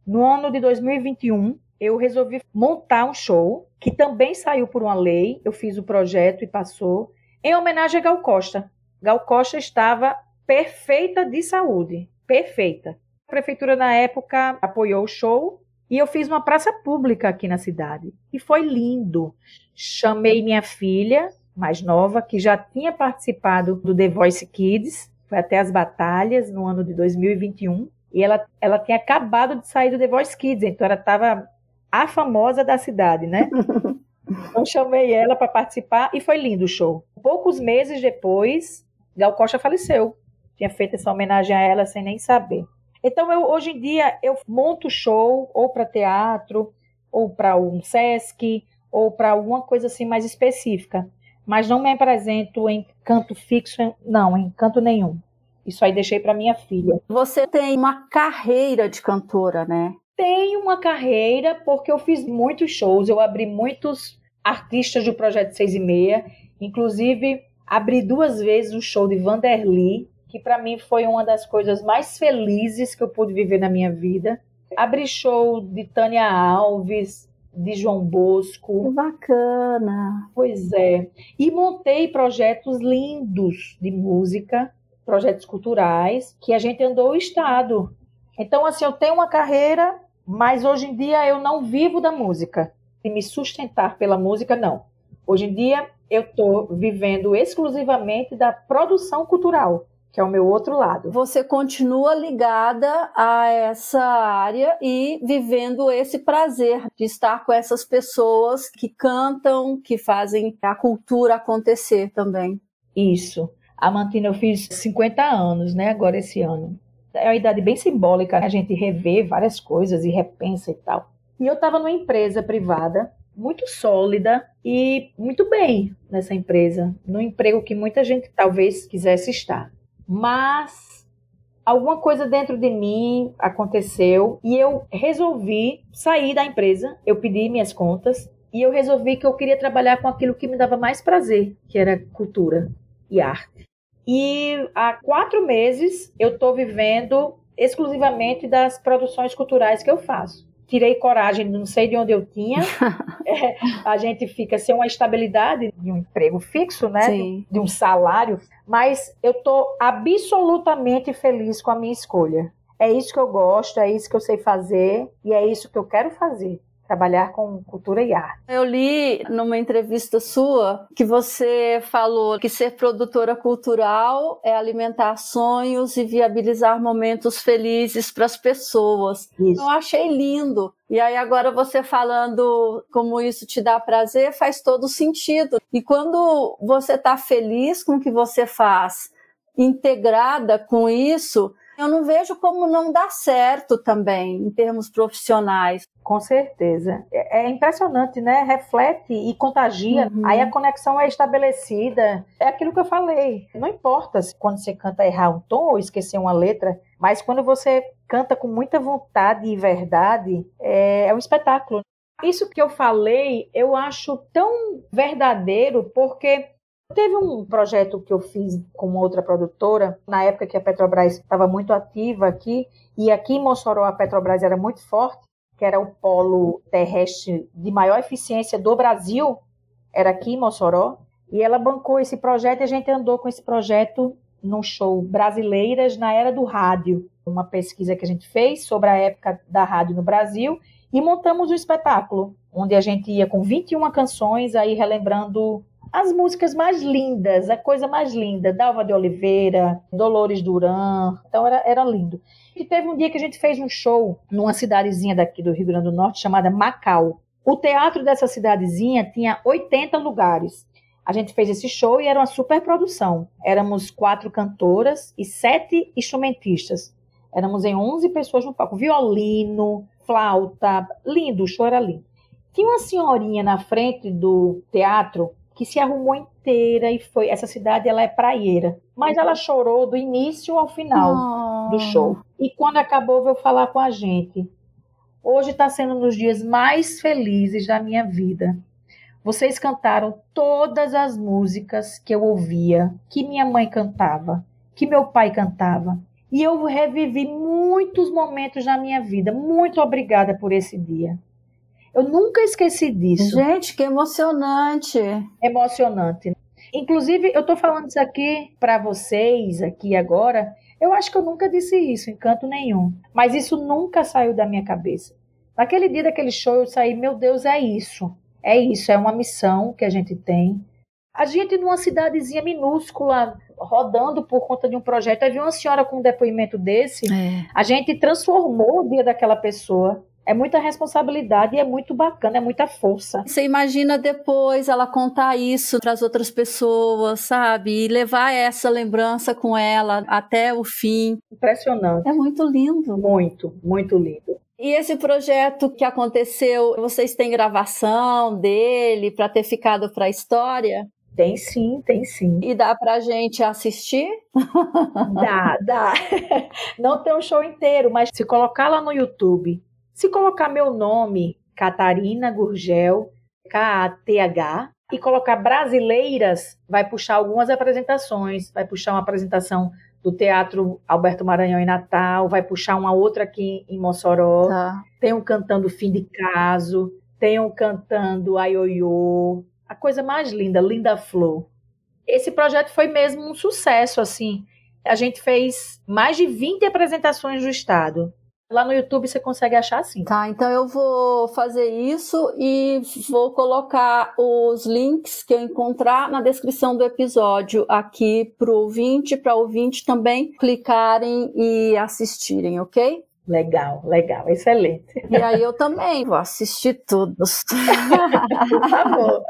No ano de 2021, eu resolvi montar um show que também saiu por uma lei. Eu fiz o projeto e passou, em homenagem a Gal Costa. Gal Costa estava perfeita de saúde, perfeita. A prefeitura na época apoiou o show e eu fiz uma praça pública aqui na cidade. E foi lindo. Chamei minha filha, mais nova, que já tinha participado do The Voice Kids, foi até as batalhas no ano de 2021. E ela, ela tinha acabado de sair do The Voice Kids, então ela estava a famosa da cidade, né? Então chamei ela para participar e foi lindo o show. Poucos meses depois, Gal Costa faleceu. Tinha feito essa homenagem a ela sem nem saber. Então, eu, hoje em dia, eu monto show ou para teatro, ou para um SESC, ou para alguma coisa assim mais específica. Mas não me apresento em canto fixo, não, em canto nenhum. Isso aí deixei para minha filha. Você tem uma carreira de cantora, né? Tenho uma carreira porque eu fiz muitos shows, eu abri muitos artistas do Projeto 6 e Meia, inclusive abri duas vezes o show de Vanderly, que para mim foi uma das coisas mais felizes que eu pude viver na minha vida. Abri show de Tânia Alves, de João Bosco. Bacana. Pois é. E montei projetos lindos de música, projetos culturais, que a gente andou o estado. Então, assim, eu tenho uma carreira, mas hoje em dia eu não vivo da música. E me sustentar pela música, não. Hoje em dia eu estou vivendo exclusivamente da produção cultural que é o meu outro lado. Você continua ligada a essa área e vivendo esse prazer de estar com essas pessoas que cantam, que fazem a cultura acontecer também. Isso. A Mantina eu fiz 50 anos, né, agora esse ano. É uma idade bem simbólica, a gente revê várias coisas e repensa e tal. E eu estava numa empresa privada muito sólida e muito bem nessa empresa, no emprego que muita gente talvez quisesse estar mas alguma coisa dentro de mim aconteceu e eu resolvi sair da empresa. Eu pedi minhas contas e eu resolvi que eu queria trabalhar com aquilo que me dava mais prazer, que era cultura e arte. E há quatro meses eu estou vivendo exclusivamente das produções culturais que eu faço tirei coragem, não sei de onde eu tinha. é, a gente fica sem uma estabilidade de um emprego fixo, né? De, de, um salário. Mas eu estou absolutamente feliz com a minha escolha. É isso que eu gosto, é isso que eu sei fazer e é isso que eu quero fazer trabalhar com cultura e arte. Eu li numa entrevista sua que você falou que ser produtora cultural é alimentar sonhos e viabilizar momentos felizes para as pessoas. Isso. Eu achei lindo. E aí agora você falando como isso te dá prazer faz todo sentido. E quando você está feliz com o que você faz, integrada com isso, eu não vejo como não dá certo também em termos profissionais. Com certeza. É, é impressionante, né? Reflete e contagia. Uhum. Aí a conexão é estabelecida. É aquilo que eu falei. Não importa se quando você canta errar um tom ou esquecer uma letra, mas quando você canta com muita vontade e verdade, é, é um espetáculo. Isso que eu falei, eu acho tão verdadeiro porque Teve um projeto que eu fiz com outra produtora, na época que a Petrobras estava muito ativa aqui, e aqui em Mossoró a Petrobras era muito forte, que era o polo terrestre de maior eficiência do Brasil, era aqui em Mossoró, e ela bancou esse projeto e a gente andou com esse projeto no show Brasileiras na Era do Rádio, uma pesquisa que a gente fez sobre a época da rádio no Brasil e montamos um espetáculo, onde a gente ia com 21 canções, aí relembrando as músicas mais lindas, a coisa mais linda, Dalva de Oliveira, Dolores Duran, então era, era lindo. E teve um dia que a gente fez um show numa cidadezinha daqui do Rio Grande do Norte chamada Macau. O teatro dessa cidadezinha tinha 80 lugares. A gente fez esse show e era uma super produção. Éramos quatro cantoras e sete instrumentistas. Éramos em 11 pessoas no palco. Violino, flauta, lindo, o show era lindo. Tinha uma senhorinha na frente do teatro que se arrumou inteira e foi. Essa cidade ela é praieira, mas ela chorou do início ao final oh. do show. E quando acabou, veio falar com a gente. Hoje está sendo um dos dias mais felizes da minha vida. Vocês cantaram todas as músicas que eu ouvia, que minha mãe cantava, que meu pai cantava. E eu revivi muitos momentos na minha vida. Muito obrigada por esse dia. Eu nunca esqueci disso. Gente, que emocionante. Emocionante. Inclusive, eu estou falando isso aqui para vocês, aqui agora. Eu acho que eu nunca disse isso em canto nenhum. Mas isso nunca saiu da minha cabeça. Naquele dia daquele show, eu saí, meu Deus, é isso. É isso, é uma missão que a gente tem. A gente, numa cidadezinha minúscula, rodando por conta de um projeto, aí viu uma senhora com um depoimento desse, é. a gente transformou o dia daquela pessoa. É muita responsabilidade e é muito bacana, é muita força. Você imagina depois ela contar isso para as outras pessoas, sabe? E levar essa lembrança com ela até o fim. Impressionante. É muito lindo. Muito, muito lindo. E esse projeto que aconteceu, vocês têm gravação dele para ter ficado para a história? Tem sim, tem sim. E dá pra gente assistir? Dá, dá. Não tem um show inteiro, mas se colocar lá no YouTube se colocar meu nome, Catarina Gurgel, K-A-T-H, e colocar brasileiras, vai puxar algumas apresentações, vai puxar uma apresentação do Teatro Alberto Maranhão em Natal, vai puxar uma outra aqui em Mossoró. Tá. Tem um cantando Fim de Caso, tem um cantando Aioiô, a coisa mais linda, Linda Flor. Esse projeto foi mesmo um sucesso, assim. A gente fez mais de 20 apresentações do estado. Lá no YouTube você consegue achar assim. Tá, então eu vou fazer isso e vou colocar os links que eu encontrar na descrição do episódio aqui para o ouvinte, para ouvinte também clicarem e assistirem, ok? Legal, legal, excelente. E aí eu também vou assistir todos. Por favor.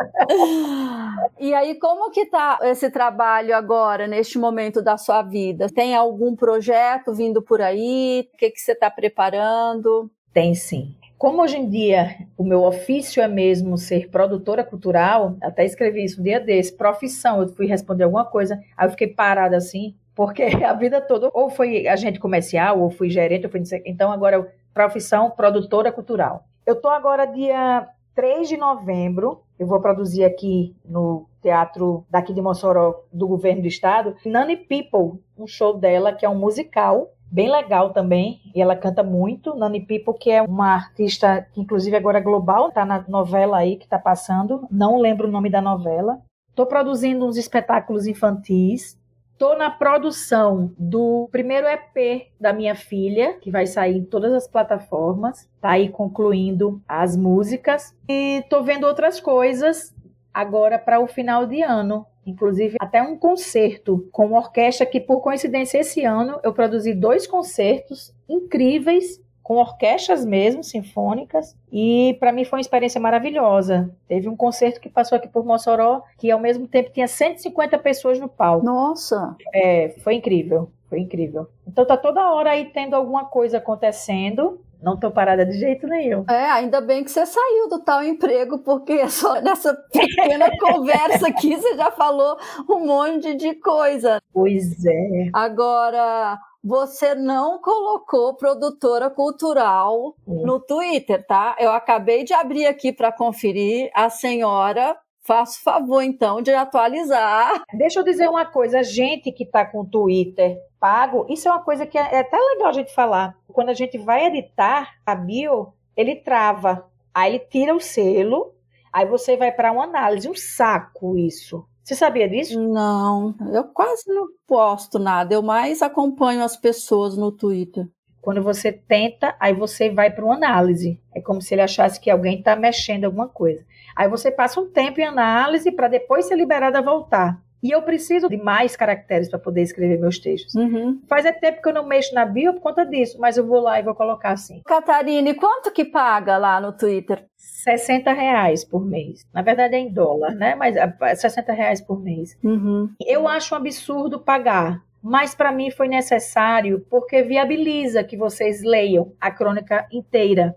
E aí, como que tá esse trabalho agora, neste momento da sua vida? Tem algum projeto vindo por aí? O que, que você está preparando? Tem sim. Como hoje em dia o meu ofício é mesmo ser produtora cultural, até escrevi isso um dia desse, profissão, eu fui responder alguma coisa, aí eu fiquei parada assim, porque a vida toda ou foi agente comercial, ou fui gerente, ou fui então agora profissão produtora cultural. Eu estou agora dia 3 de novembro, eu vou produzir aqui no teatro daqui de Mossoró do governo do estado, Nani People, um show dela que é um musical bem legal também, e ela canta muito. Nani People, que é uma artista que inclusive agora é global, tá na novela aí que tá passando, não lembro o nome da novela. Estou produzindo uns espetáculos infantis, Estou na produção do primeiro EP da minha filha, que vai sair em todas as plataformas. Tá aí concluindo as músicas. E estou vendo outras coisas agora para o final de ano. Inclusive, até um concerto com uma orquestra que, por coincidência, esse ano eu produzi dois concertos incríveis com orquestras mesmo, sinfônicas, e para mim foi uma experiência maravilhosa. Teve um concerto que passou aqui por Mossoró, que ao mesmo tempo tinha 150 pessoas no palco. Nossa! É, foi incrível, foi incrível. Então tá toda hora aí tendo alguma coisa acontecendo, não tô parada de jeito nenhum. É, ainda bem que você saiu do tal emprego, porque só nessa pequena conversa aqui você já falou um monte de coisa. Pois é. Agora, você não colocou produtora cultural hum. no Twitter, tá? Eu acabei de abrir aqui para conferir. A senhora Faço favor, então, de atualizar. Deixa eu dizer uma coisa: a gente que está com o Twitter pago, isso é uma coisa que é, é até legal a gente falar. Quando a gente vai editar a bio, ele trava. Aí ele tira o selo, aí você vai para uma análise. Um saco isso. Você sabia disso? Não, eu quase não posto nada. Eu mais acompanho as pessoas no Twitter. Quando você tenta, aí você vai para uma análise. É como se ele achasse que alguém está mexendo alguma coisa. Aí você passa um tempo em análise para depois ser liberado a voltar. E eu preciso de mais caracteres para poder escrever meus textos. Uhum. Faz é tempo que eu não mexo na bio por conta disso, mas eu vou lá e vou colocar assim. Catarine, quanto que paga lá no Twitter? 60 reais por mês. Na verdade é em dólar, né? Mas é 60 reais por mês. Uhum. Eu acho um absurdo pagar. Mas para mim foi necessário porque viabiliza que vocês leiam a crônica inteira.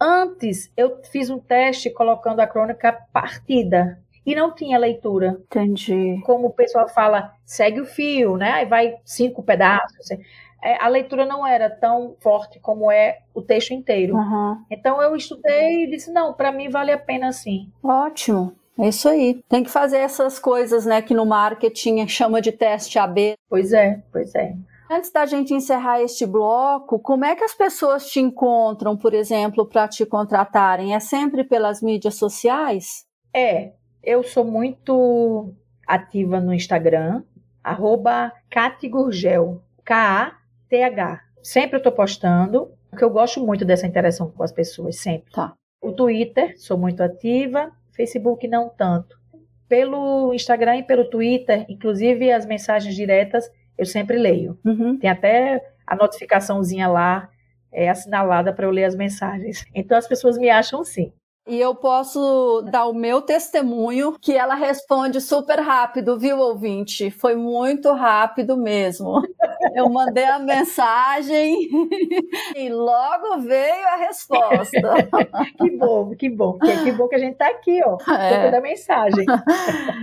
Antes eu fiz um teste colocando a crônica partida e não tinha leitura. Entendi. Como o pessoal fala, segue o fio, né? Aí vai cinco pedaços. É, a leitura não era tão forte como é o texto inteiro. Uhum. Então eu estudei e disse, não, para mim vale a pena sim. Ótimo. É isso aí. Tem que fazer essas coisas, né, que no marketing chama de teste AB. Pois é, pois é. Antes da gente encerrar este bloco, como é que as pessoas te encontram, por exemplo, para te contratarem? É sempre pelas mídias sociais? É, eu sou muito ativa no Instagram, arroba Catigurgel, K-A-T-H. Sempre eu tô postando, porque eu gosto muito dessa interação com as pessoas, sempre. Tá. O Twitter, sou muito ativa, Facebook não tanto. Pelo Instagram e pelo Twitter, inclusive as mensagens diretas, eu sempre leio. Uhum. Tem até a notificaçãozinha lá é, assinalada para eu ler as mensagens. Então as pessoas me acham sim. E eu posso dar o meu testemunho que ela responde super rápido, viu, ouvinte? Foi muito rápido mesmo. Eu mandei a mensagem e logo veio a resposta. que bom, que bom. Que, que bom que a gente está aqui, ó. É. da mensagem.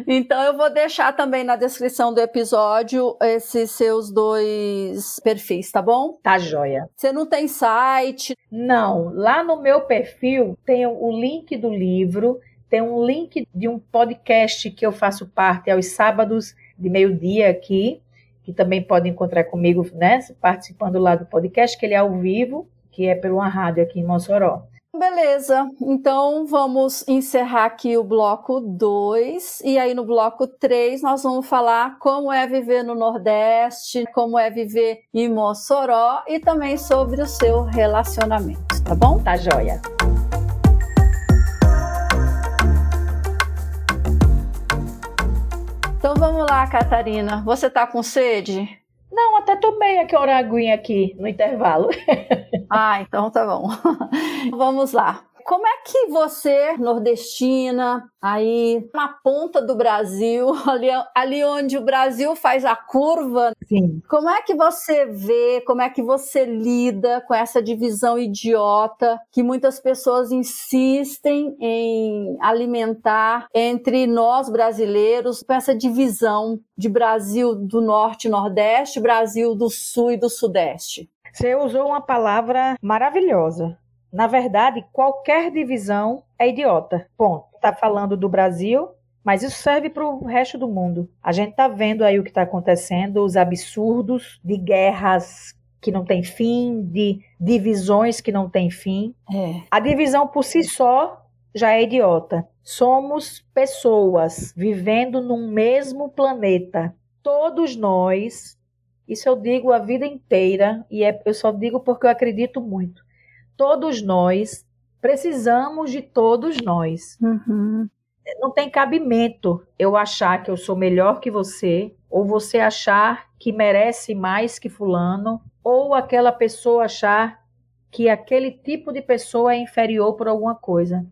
Então eu vou deixar também na descrição do episódio esses seus dois perfis, tá bom? Tá joia. Você não tem site? Não. Lá no meu perfil tem o link link do livro, tem um link de um podcast que eu faço parte aos sábados de meio-dia aqui, que também pode encontrar comigo, né, participando lá do podcast, que ele é ao vivo, que é pelo uma rádio aqui em Mossoró. Beleza, então vamos encerrar aqui o bloco 2 e aí no bloco 3 nós vamos falar como é viver no Nordeste, como é viver em Mossoró e também sobre o seu relacionamento, tá bom? Tá joia. Então vamos lá, Catarina. Você tá com sede? Não, até tomei aqui a aguinha aqui no intervalo. ah, então tá bom. vamos lá. Como é que você, nordestina, aí na ponta do Brasil, ali, ali onde o Brasil faz a curva, Sim. como é que você vê, como é que você lida com essa divisão idiota que muitas pessoas insistem em alimentar entre nós brasileiros, com essa divisão de Brasil do Norte e Nordeste, Brasil do Sul e do Sudeste? Você usou uma palavra maravilhosa na verdade, qualquer divisão é idiota. Ponto. Está falando do Brasil, mas isso serve para o resto do mundo. A gente está vendo aí o que está acontecendo, os absurdos de guerras que não tem fim, de divisões que não tem fim. É. A divisão por si só já é idiota. Somos pessoas vivendo num mesmo planeta. Todos nós, isso eu digo a vida inteira, e é, eu só digo porque eu acredito muito todos nós precisamos de todos nós. Uhum. Não tem cabimento eu achar que eu sou melhor que você, ou você achar que merece mais que Fulano, ou aquela pessoa achar que aquele tipo de pessoa é inferior por alguma coisa.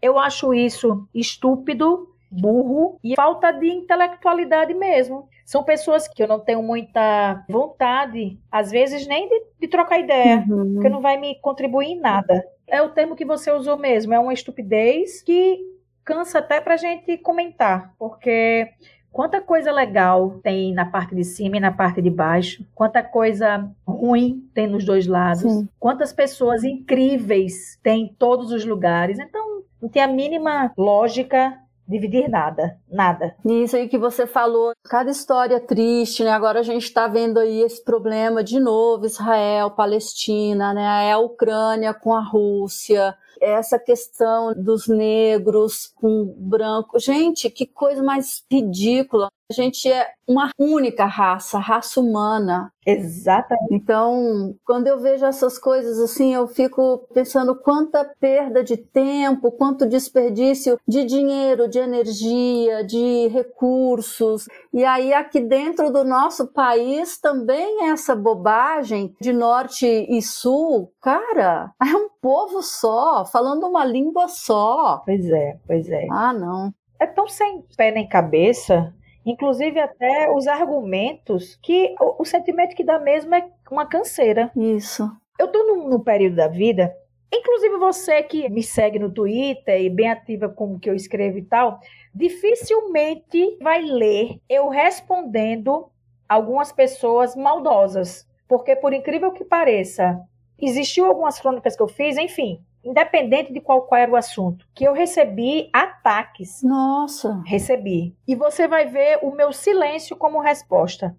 Eu acho isso estúpido, burro e falta de intelectualidade mesmo. São pessoas que eu não tenho muita vontade, às vezes, nem de, de trocar ideia, uhum. porque não vai me contribuir em nada. É o termo que você usou mesmo, é uma estupidez que cansa até pra gente comentar, porque quanta coisa legal tem na parte de cima e na parte de baixo, quanta coisa ruim tem nos dois lados, Sim. quantas pessoas incríveis tem em todos os lugares. Então, não tem a mínima lógica dividir nada, nada. Isso aí que você falou, cada história triste, né? Agora a gente está vendo aí esse problema de novo, Israel, Palestina, né? A Ucrânia com a Rússia, essa questão dos negros com branco. Gente, que coisa mais ridícula. A gente é uma única raça, raça humana. Exatamente. Então, quando eu vejo essas coisas assim, eu fico pensando quanta perda de tempo, quanto desperdício de dinheiro, de energia, de recursos. E aí, aqui dentro do nosso país, também essa bobagem de norte e sul, cara, é um povo só, falando uma língua só. Pois é, pois é. Ah, não. É tão sem pé nem cabeça Inclusive até os argumentos que o, o, sentimento que dá mesmo é uma canseira. Isso. Eu tô num, num período da vida, inclusive você que me segue no Twitter e bem ativa com o que eu escrevo e tal, dificilmente vai ler eu respondendo algumas pessoas maldosas. Porque, por incrível que pareça, existiu algumas crônicas que eu fiz, enfim, independente de qual, qual era o assunto, que eu recebi ataques. Nossa! Recebi. E você vai ver o meu silêncio como resposta.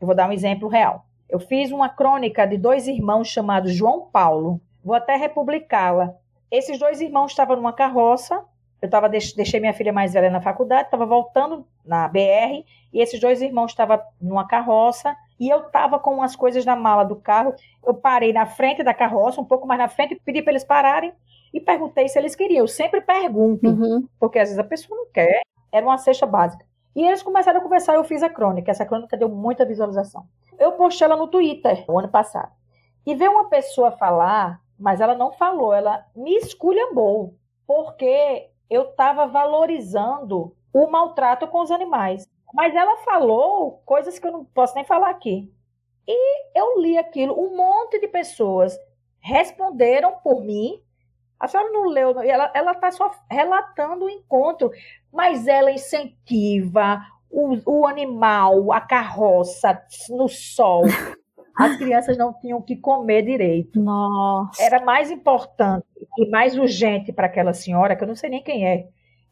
Eu vou dar um exemplo real. Eu fiz uma crônica de dois irmãos chamados João Paulo. Vou até republicá-la. Esses dois irmãos estavam numa carroça. Eu tava, deixei minha filha mais velha na faculdade, estava voltando na BR, e esses dois irmãos estavam numa carroça e eu estava com umas coisas na mala do carro. Eu parei na frente da carroça, um pouco mais na frente, pedi para eles pararem e perguntei se eles queriam. Eu sempre pergunto, uhum. porque às vezes a pessoa não quer. Era uma cesta básica. E eles começaram a conversar, eu fiz a crônica. Essa crônica deu muita visualização. Eu postei ela no Twitter o ano passado. E veio uma pessoa falar, mas ela não falou, ela me esculhambou, porque eu estava valorizando o maltrato com os animais. Mas ela falou coisas que eu não posso nem falar aqui. E eu li aquilo, um monte de pessoas responderam por mim. A senhora não leu, ela está só relatando o encontro, mas ela incentiva o, o animal, a carroça no sol. As crianças não tinham que comer direito. Nossa. Era mais importante e mais urgente para aquela senhora, que eu não sei nem quem é,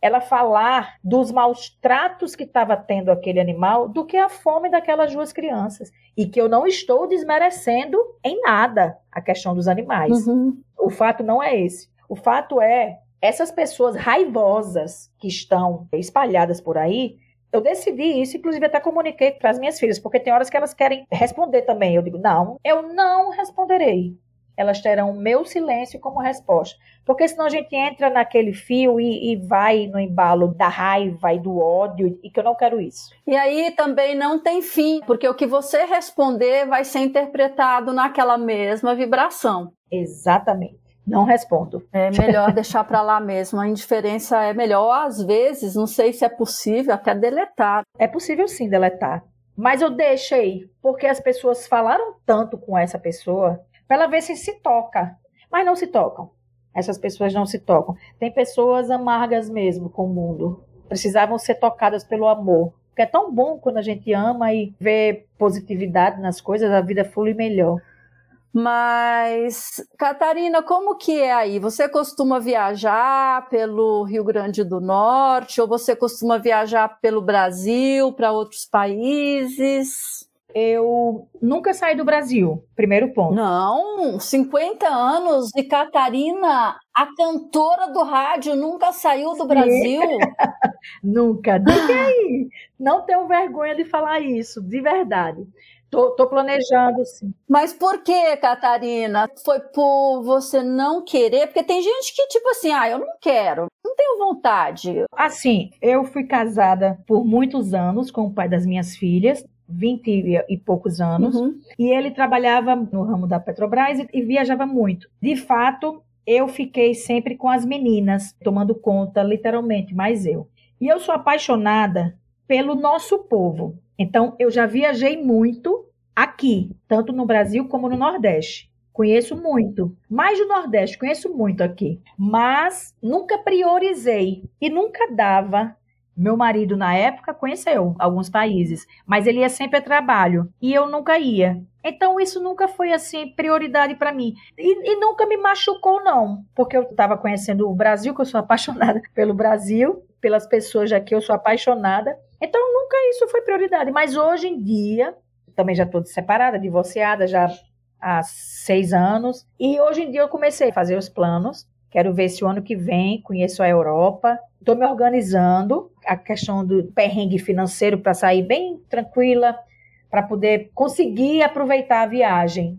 ela falar dos maus tratos que estava tendo aquele animal do que a fome daquelas duas crianças. E que eu não estou desmerecendo em nada a questão dos animais. Uhum. O fato não é esse. O fato é essas pessoas raivosas que estão espalhadas por aí. Eu decidi isso, inclusive até comuniquei para as minhas filhas, porque tem horas que elas querem responder também. Eu digo, não, eu não responderei elas terão o meu silêncio como resposta. Porque senão a gente entra naquele fio e, e, vai no embalo da raiva e do ódio, e que eu não quero isso. E aí também não tem fim, porque o que você responder vai ser interpretado naquela mesma vibração. Exatamente. Não respondo. É melhor deixar para lá mesmo. A indiferença é melhor. Às vezes, não sei se é possível até deletar. É possível sim deletar. Mas eu deixei, porque as pessoas falaram tanto com essa pessoa para ela ver se se toca. Mas não se tocam. Essas pessoas não se tocam. Tem pessoas amargas mesmo com o mundo. Precisavam ser tocadas pelo amor. Porque é tão bom quando a gente ama e vê positividade nas coisas, a vida flui melhor. Mas, Catarina, como que é aí? Você costuma viajar pelo Rio Grande do Norte ou você costuma viajar pelo Brasil, para outros países? Eu nunca saí do Brasil, primeiro ponto. Não, 50 anos e Catarina, a cantora do rádio, nunca saiu do Brasil. nunca. Diga aí. Não tenho vergonha de falar isso, de verdade. Tô, tô, planejando, sim. Mas por que, Catarina? Foi por você não querer? Porque tem gente que, tipo assim, ah, eu não quero, não tenho vontade. Assim, eu fui casada por muitos anos com o pai das minhas filhas. 20 e poucos anos, uhum. e ele trabalhava no ramo da Petrobras e, e viajava muito. De fato, eu fiquei sempre com as meninas, tomando conta, literalmente, mais eu. E eu sou apaixonada pelo nosso povo. Então, eu já viajei muito aqui, tanto no Brasil como no Nordeste. Conheço muito. Mais do Nordeste, conheço muito aqui. Mas nunca priorizei e nunca dava Meu marido, na época, conheceu alguns países, mas ele ia sempre a trabalho e eu nunca ia. Então, isso nunca foi assim prioridade para mim. E, e, nunca me machucou, não, porque eu estava conhecendo o Brasil, que eu sou apaixonada pelo Brasil, pelas pessoas aqui, eu sou apaixonada. Então, nunca isso foi prioridade. Mas hoje em dia, também já estou separada, divorciada já há seis anos. E hoje em dia eu comecei a fazer os planos. Quero ver se o ano que vem conheço a Europa, Estou me organizando, a questão do perrengue financeiro para sair bem tranquila, para poder conseguir aproveitar a viagem.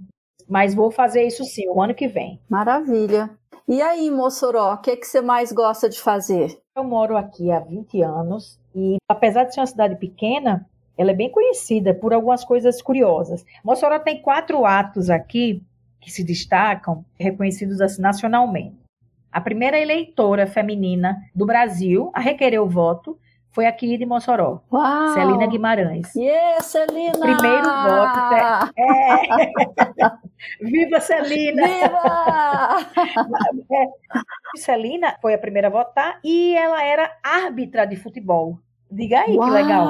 Mas vou fazer isso sim, o ano que vem. Maravilha. E aí, Mossoró, o que, é que você mais gosta de fazer? Eu moro aqui há 20 anos e, apesar de ser uma cidade pequena, ela é bem conhecida por algumas coisas curiosas. Mossoró tem quatro atos aqui que se destacam, reconhecidos assim, nacionalmente. A primeira eleitora feminina do Brasil a requerer o voto foi aqui de Mossoró, Uau! Celina Guimarães. Yeah, Celina! Primeiro voto. É. Viva Celina! Viva! é. Celina foi a primeira a votar e ela era árbitra de futebol. Diga aí Uau! que legal.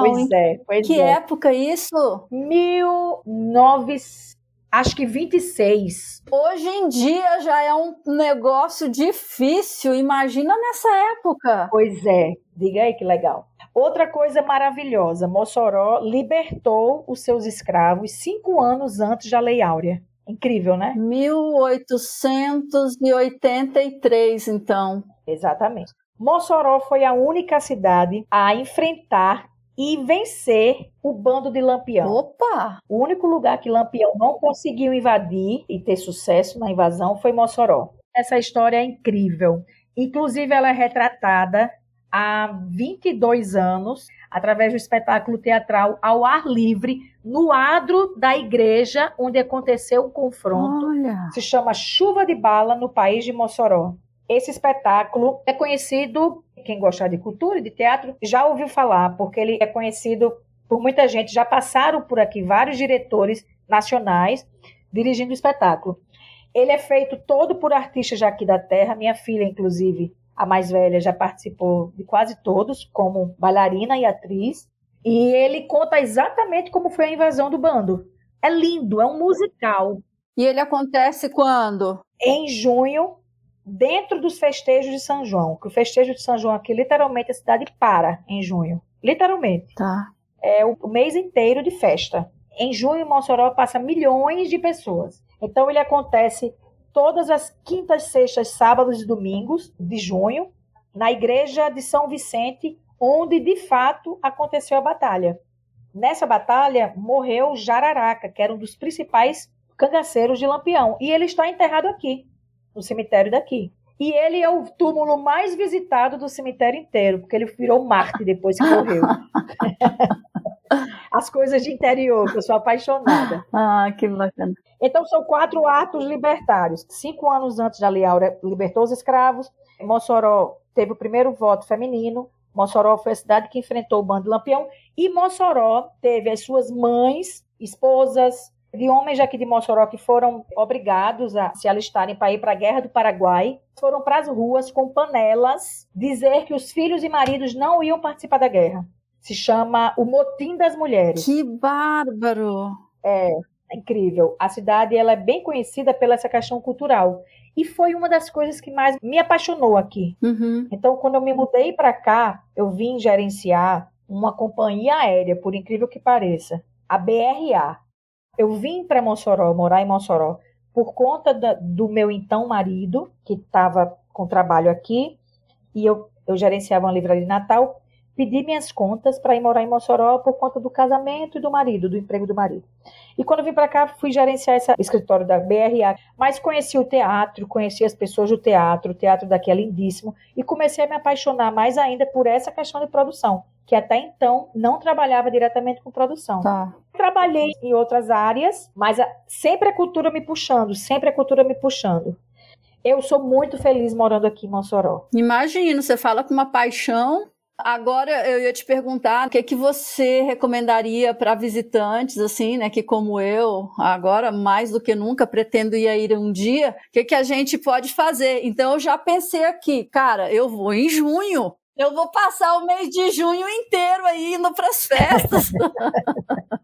Pois é, pois que é. época isso? 1900 acho que 26. Hoje em dia já é um negócio difícil, imagina nessa época. Pois é, diga aí que legal. Outra coisa maravilhosa, Mossoró libertou os seus escravos cinco anos antes da Lei Áurea. Incrível, né? 1883, então. Exatamente. Mossoró foi a única cidade a enfrentar e vencer o bando de Lampião. Opa! O único lugar que Lampião não conseguiu invadir e ter sucesso na invasão foi Mossoró. Essa história é incrível. Inclusive, ela é retratada há 22 anos através do espetáculo teatral ao ar livre no adro da igreja onde aconteceu o confronto. Olha. Se chama Chuva de Bala no país de Mossoró. Esse espetáculo é conhecido quem gostar de cultura e de teatro já ouviu falar, porque ele é conhecido por muita gente. Já passaram por aqui vários diretores nacionais dirigindo o espetáculo. Ele é feito todo por artistas aqui da terra. Minha filha, inclusive, a mais velha, já participou de quase todos, como bailarina e atriz. E ele conta exatamente como foi a invasão do bando. É lindo, é um musical. E ele acontece quando? Em junho dentro dos festejos de São João, que o festejo de São João aqui, literalmente, a cidade para em junho. Literalmente. Tá. É o mês inteiro de festa. Em junho, Mossoró passa milhões de pessoas. Então, ele acontece todas as quintas, sextas, sábados e domingos de junho, na igreja de São Vicente, onde de fato aconteceu a batalha. Nessa batalha morreu Jararaca, que era um dos principais cangaceiros de Lampião, e ele está enterrado aqui no cemitério daqui. E ele é o túmulo mais visitado do cemitério inteiro, porque ele virou Marte depois que morreu. As coisas de interior, que eu sou apaixonada. Ah, que bacana. Então, são quatro atos libertários. Cinco anos antes da Lei Áurea libertou os escravos. Mossoró teve o primeiro voto feminino. Mossoró foi a cidade que enfrentou o bando de Lampião. E Mossoró teve as suas mães, esposas, de homens aqui de Mossoró que foram obrigados a se alistarem para ir para a Guerra do Paraguai, foram para as ruas com panelas dizer que os filhos e maridos não iam participar da guerra. Se chama o Motim das Mulheres. Que bárbaro! É, é incrível. A cidade ela é bem conhecida pela essa questão cultural. E foi uma das coisas que mais me apaixonou aqui. Uhum. Então, quando eu me mudei para cá, eu vim gerenciar uma companhia aérea, por incrível que pareça, a BRA, eu vim para Mossoró, morar em Mossoró, por conta da, do meu então marido, que estava com trabalho aqui, e eu, eu gerenciava uma livraria de Natal, pedi minhas contas para ir morar em Mossoró por conta do casamento e do marido, do emprego do marido. E quando vim para cá, fui gerenciar esse escritório da BRA, mas conheci o teatro, conheci as pessoas do teatro, o teatro daqui é lindíssimo, e comecei a me apaixonar mais ainda por essa questão de produção que até então não trabalhava diretamente com produção. Tá. Trabalhei em outras áreas, mas sempre a cultura me puxando, sempre a cultura me puxando. Eu sou muito feliz morando aqui em Mossoró. Imagino, você fala com uma paixão. Agora eu ia te perguntar o que, é que você recomendaria para visitantes, assim, né? Que como eu, agora mais do que nunca pretendo ir ir um dia, o que, que a gente pode fazer? Então eu já pensei aqui, cara, eu vou em junho, Eu vou passar o mês de junho inteiro aí indo para as festas.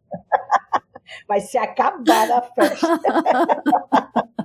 Vai se acabar a festa.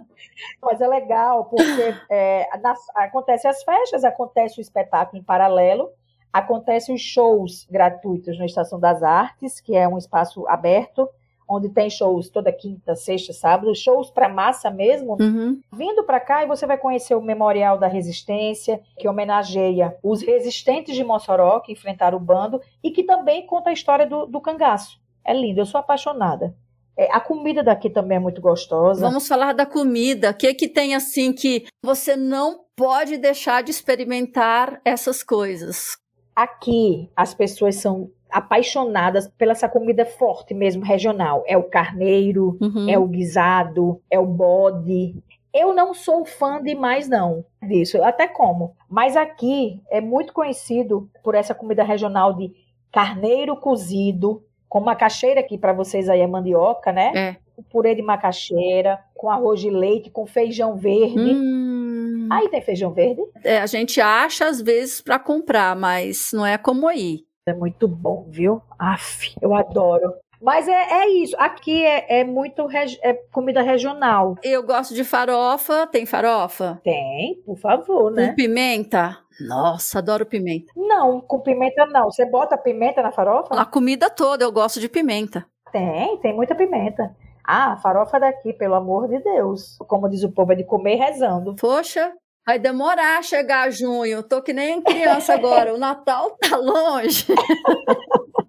Mas é legal, porque é, nas, acontece as festas, acontece o espetáculo em paralelo, acontecem os shows gratuitos na Estação das Artes, que é um espaço aberto, onde tem shows toda quinta, sexta, sábado, shows para massa mesmo. Uhum. Vindo para cá e você vai conhecer o Memorial da Resistência, que homenageia os resistentes de Mossoró que enfrentaram o bando e que também conta a história do, do cangaço. É lindo, eu sou apaixonada. É, a comida daqui também é muito gostosa. Vamos falar da comida. O que, que tem assim que você não pode deixar de experimentar essas coisas? Aqui as pessoas são apaixonadas pela essa comida forte mesmo, regional. É o carneiro, uhum. é o guisado, é o bode. Eu não sou fã demais, não, disso. Eu até como. Mas aqui é muito conhecido por essa comida regional de carneiro cozido, com macaxeira aqui para vocês aí é mandioca, né? É. Purê de macaxeira, com arroz de leite, com feijão verde. Hum. Aí tem feijão verde? É, a gente acha às vezes para comprar, mas não é como aí. É muito bom, viu? Aff, eu adoro. Mas é, é isso. Aqui é, é muito é comida regional. Eu gosto de farofa. Tem farofa? Tem, por favor, né? Com pimenta? Nossa, adoro pimenta. Não, com pimenta não. Você bota pimenta na farofa? A comida toda eu gosto de pimenta. Tem, tem muita pimenta. Ah, farofa daqui, pelo amor de Deus. Como diz o povo, é de comer rezando. Poxa, Vai demorar a chegar junho. Tô que nem criança agora. O Natal tá longe.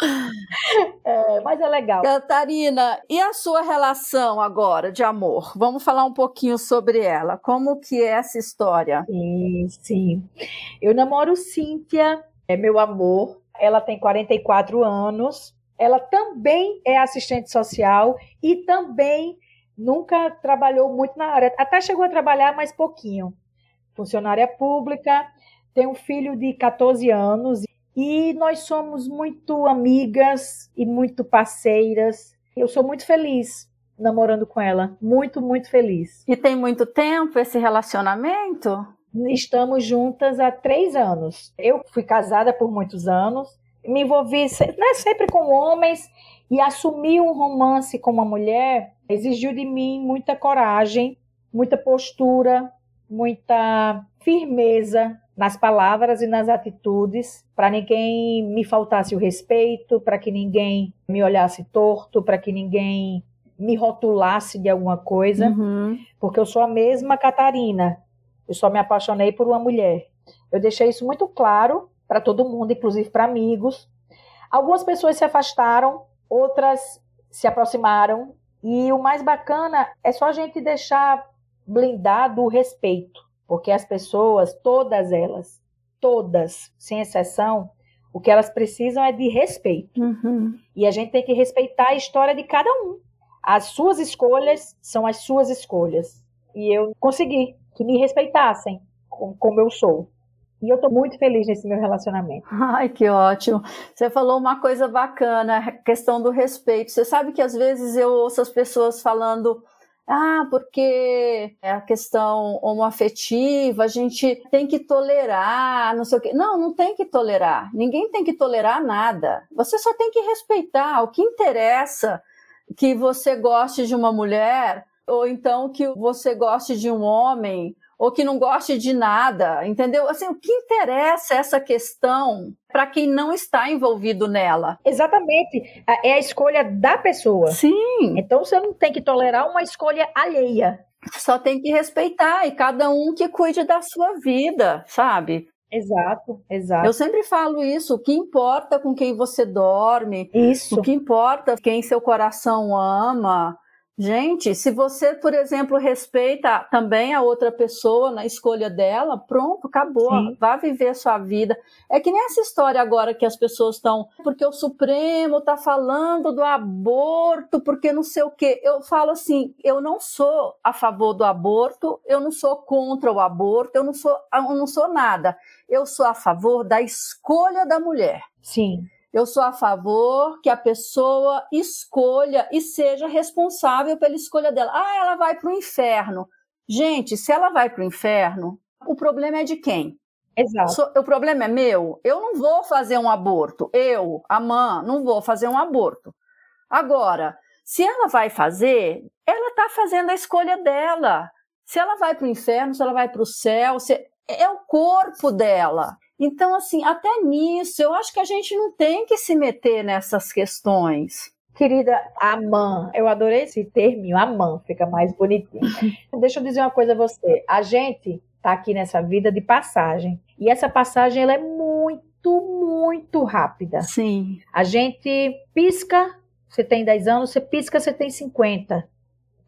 É, mas é legal. Catarina, e a sua relação agora de amor? Vamos falar um pouquinho sobre ela. Como que é essa história? Sim, sim. Eu namoro Cíntia, é meu amor. Ela tem 44 anos. Ela também é assistente social e também nunca trabalhou muito na área. Até chegou a trabalhar, mas pouquinho. Funcionária pública, tem um filho de 14 anos e nós somos muito amigas e muito parceiras. Eu sou muito feliz namorando com ela, muito, muito feliz. E tem muito tempo esse relacionamento? Estamos juntas há três anos. Eu fui casada por muitos anos, me envolvi né, sempre com homens e assumir um romance com uma mulher exigiu de mim muita coragem, muita postura, muita firmeza nas palavras e nas atitudes, para ninguém me faltasse o respeito, para que ninguém me olhasse torto, para que ninguém me rotulasse de alguma coisa, uhum. porque eu sou a mesma Catarina. Eu só me apaixonei por uma mulher. Eu deixei isso muito claro para todo mundo, inclusive para amigos. Algumas pessoas se afastaram, outras se aproximaram, e o mais bacana é só a gente deixar blindado o respeito, porque as pessoas, todas elas, todas, sem exceção, o que elas precisam é de respeito. Uhum. E a gente tem que respeitar a história de cada um. As suas escolhas são as suas escolhas. E eu consegui que me respeitassem como eu sou. E eu estou muito feliz nesse meu relacionamento. Ai, que ótimo. Você falou uma coisa bacana, a questão do respeito. Você sabe que às vezes eu ouço as pessoas falando. Ah, porque é a questão homoafetiva, a gente tem que tolerar, não sei o quê. Não, não tem que tolerar. Ninguém tem que tolerar nada. Você só tem que respeitar. O que interessa que você goste de uma mulher, ou então que você goste de um homem, ou que não goste de nada, entendeu? Assim, o que interessa essa questão para quem não está envolvido nela? Exatamente. É a escolha da pessoa. Sim. Então você não tem que tolerar uma escolha alheia. Só tem que respeitar e cada um que cuide da sua vida, sabe? Exato, exato. Eu sempre falo isso, o que importa com quem você dorme, isso. o que importa quem seu coração ama, Gente, se você, por exemplo, respeita também a outra pessoa na escolha dela, pronto, acabou. Sim. Vá viver a sua vida. É que nem essa história agora que as pessoas estão, porque o Supremo está falando do aborto, porque não sei o quê. Eu falo assim, eu não sou a favor do aborto, eu não sou contra o aborto, eu não sou, eu não sou nada. Eu sou a favor da escolha da mulher. Sim. Eu sou a favor que a pessoa escolha e seja responsável pela escolha dela. Ah, ela vai para o inferno. Gente, se ela vai para o inferno, o problema é de quem? Exato. o problema é meu. Eu não vou fazer um aborto. Eu, a mãe, não vou fazer um aborto. Agora, se ela vai fazer, ela está fazendo a escolha dela. Se ela vai para o inferno, se ela vai para o céu, se... é o corpo dela. Então, assim, até nisso, eu acho que a gente não tem que se meter nessas questões. Querida Amã, eu adorei esse termo, Amã, fica mais bonitinho. Deixa eu dizer uma coisa a você. A gente está aqui nessa vida de passagem. E essa passagem ela é muito, muito rápida. Sim. A gente pisca, você tem 10 anos, você pisca, você tem 50.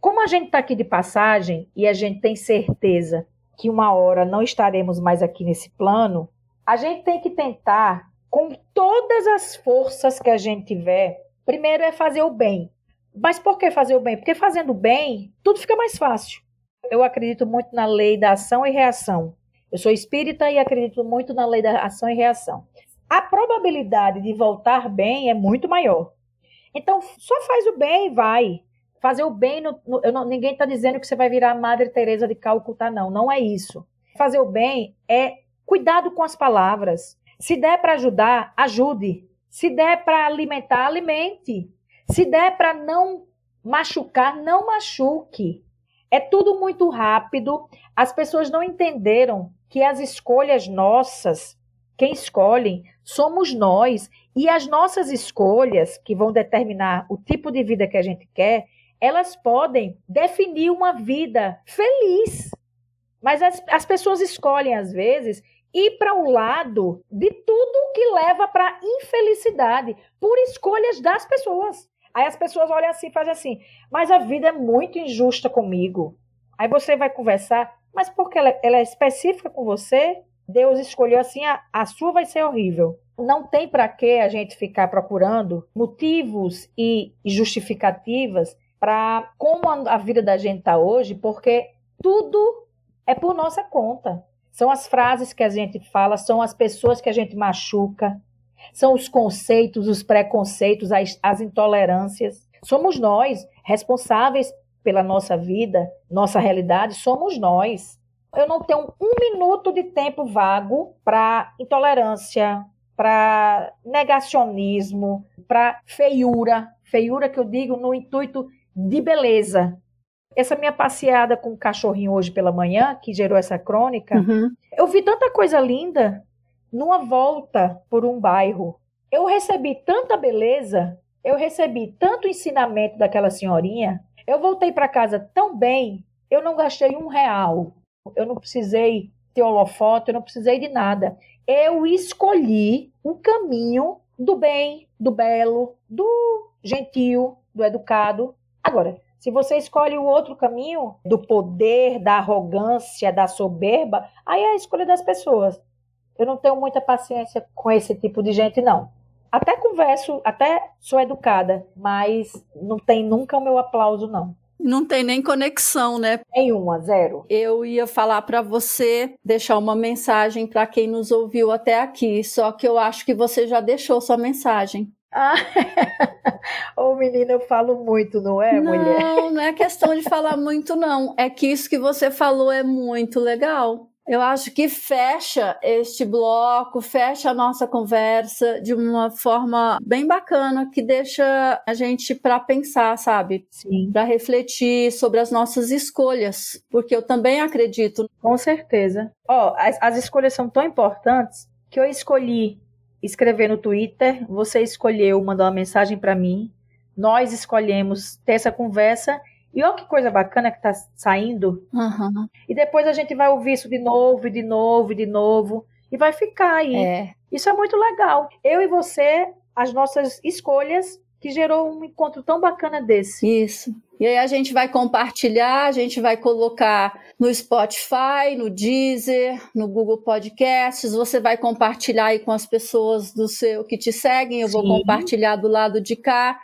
Como a gente está aqui de passagem e a gente tem certeza que uma hora não estaremos mais aqui nesse plano, a gente tem que tentar, com todas as forças que a gente tiver, primeiro é fazer o bem. Mas por que fazer o bem? Porque fazendo o bem, tudo fica mais fácil. Eu acredito muito na lei da ação e reação. Eu sou espírita e acredito muito na lei da ação e reação. A probabilidade de voltar bem é muito maior. Então, só faz o bem e vai. Fazer o bem, no, no, não, ninguém está dizendo que você vai virar Madre Teresa de Calcutá, não. Não é isso. Fazer o bem é cuidado com as palavras. Se der para ajudar, ajude. Se der para alimentar, alimente. Se der para não machucar, não machuque. É tudo muito rápido. As pessoas não entenderam que as escolhas nossas, quem escolhem, somos nós. E as nossas escolhas, que vão determinar o tipo de vida que a gente quer, elas podem definir uma vida feliz. Mas as, as pessoas escolhem, às vezes, ir para o um lado de tudo que leva para infelicidade por escolhas das pessoas. Aí as pessoas olham assim e fazem assim, mas a vida é muito injusta comigo. Aí você vai conversar, mas porque ela, ela é específica com você, Deus escolheu assim, a, a sua vai ser horrível. Não tem para que a gente ficar procurando motivos e justificativas para como a, a vida da gente está hoje, porque tudo é por nossa conta. São as frases que a gente fala, são as pessoas que a gente machuca, são os conceitos, os preconceitos, as, as intolerâncias. Somos nós responsáveis pela nossa vida, nossa realidade, somos nós. Eu não tenho um minuto de tempo vago para intolerância, para negacionismo, para feiura. Feiura que eu digo no intuito de beleza. Essa minha passeada com o cachorrinho hoje pela manhã, que gerou essa crônica, uhum. eu vi tanta coisa linda numa volta por um bairro. Eu recebi tanta beleza, eu recebi tanto ensinamento daquela senhorinha. Eu voltei para casa tão bem, eu não gastei um real. Eu não precisei ter holofote, eu não precisei de nada. Eu escolhi o caminho do bem, do belo, do gentil, do educado. Agora, se você escolhe o outro caminho do poder, da arrogância, da soberba, aí é a escolha das pessoas. Eu não tenho muita paciência com esse tipo de gente, não. Até converso, até sou educada, mas não tem nunca o meu aplauso, não. Não tem nem conexão, né? Nenhuma, zero. Eu ia falar para você deixar uma mensagem para quem nos ouviu até aqui, só que eu acho que você já deixou sua mensagem. Ah, ô menina, eu falo muito, não é, não, mulher? Não, não é questão de falar muito, não. É que isso que você falou é muito legal. Eu acho que fecha este bloco, fecha a nossa conversa de uma forma bem bacana, que deixa a gente para pensar, sabe? Sim. Para refletir sobre as nossas escolhas, porque eu também acredito. Com certeza. Ó, oh, as, as escolhas são tão importantes que eu escolhi escrever no Twitter, você escolheu mandar uma mensagem para mim, nós escolhemos ter essa conversa. E olha que coisa bacana que está saindo. Uhum. E depois a gente vai ouvir isso de novo, e de novo, e de novo. E vai ficar aí. É. Isso é muito legal. Eu e você, as nossas escolhas, que gerou um encontro tão bacana desse. Isso. E aí a gente vai compartilhar, a gente vai colocar no Spotify, no Deezer, no Google Podcasts, você vai compartilhar aí com as pessoas do seu que te seguem, eu Sim. vou compartilhar do lado de cá.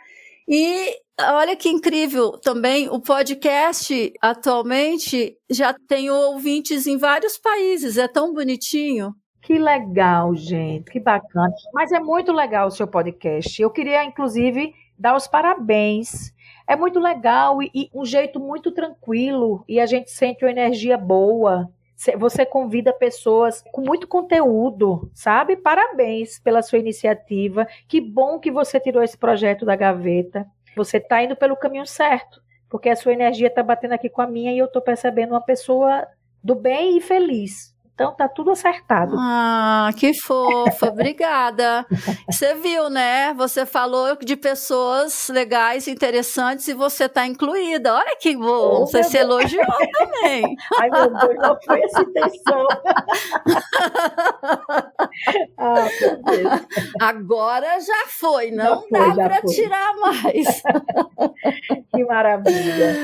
E olha que incrível também, o podcast atualmente já tem ouvintes em vários países, é tão bonitinho. Que legal, gente, que bacana. Mas é muito legal o seu podcast. Eu queria, inclusive, dar os parabéns é muito legal e, e, um jeito muito tranquilo e a gente sente uma energia boa. Você convida pessoas com muito conteúdo, sabe? Parabéns pela sua iniciativa. Que bom que você tirou esse projeto da gaveta. Você está indo pelo caminho certo, porque a sua energia está batendo aqui com a minha e eu estou percebendo uma pessoa do bem e feliz. Então tá tudo acertado. Ah, que fofa, obrigada. Você viu, né? Você falou de pessoas legais, interessantes e você tá incluída. Olha que bom, oh, você se Deus. elogiou também. Ai, meu Deus, não foi essa intenção. ah, Agora já foi, não dá para tirar mais. que maravilha.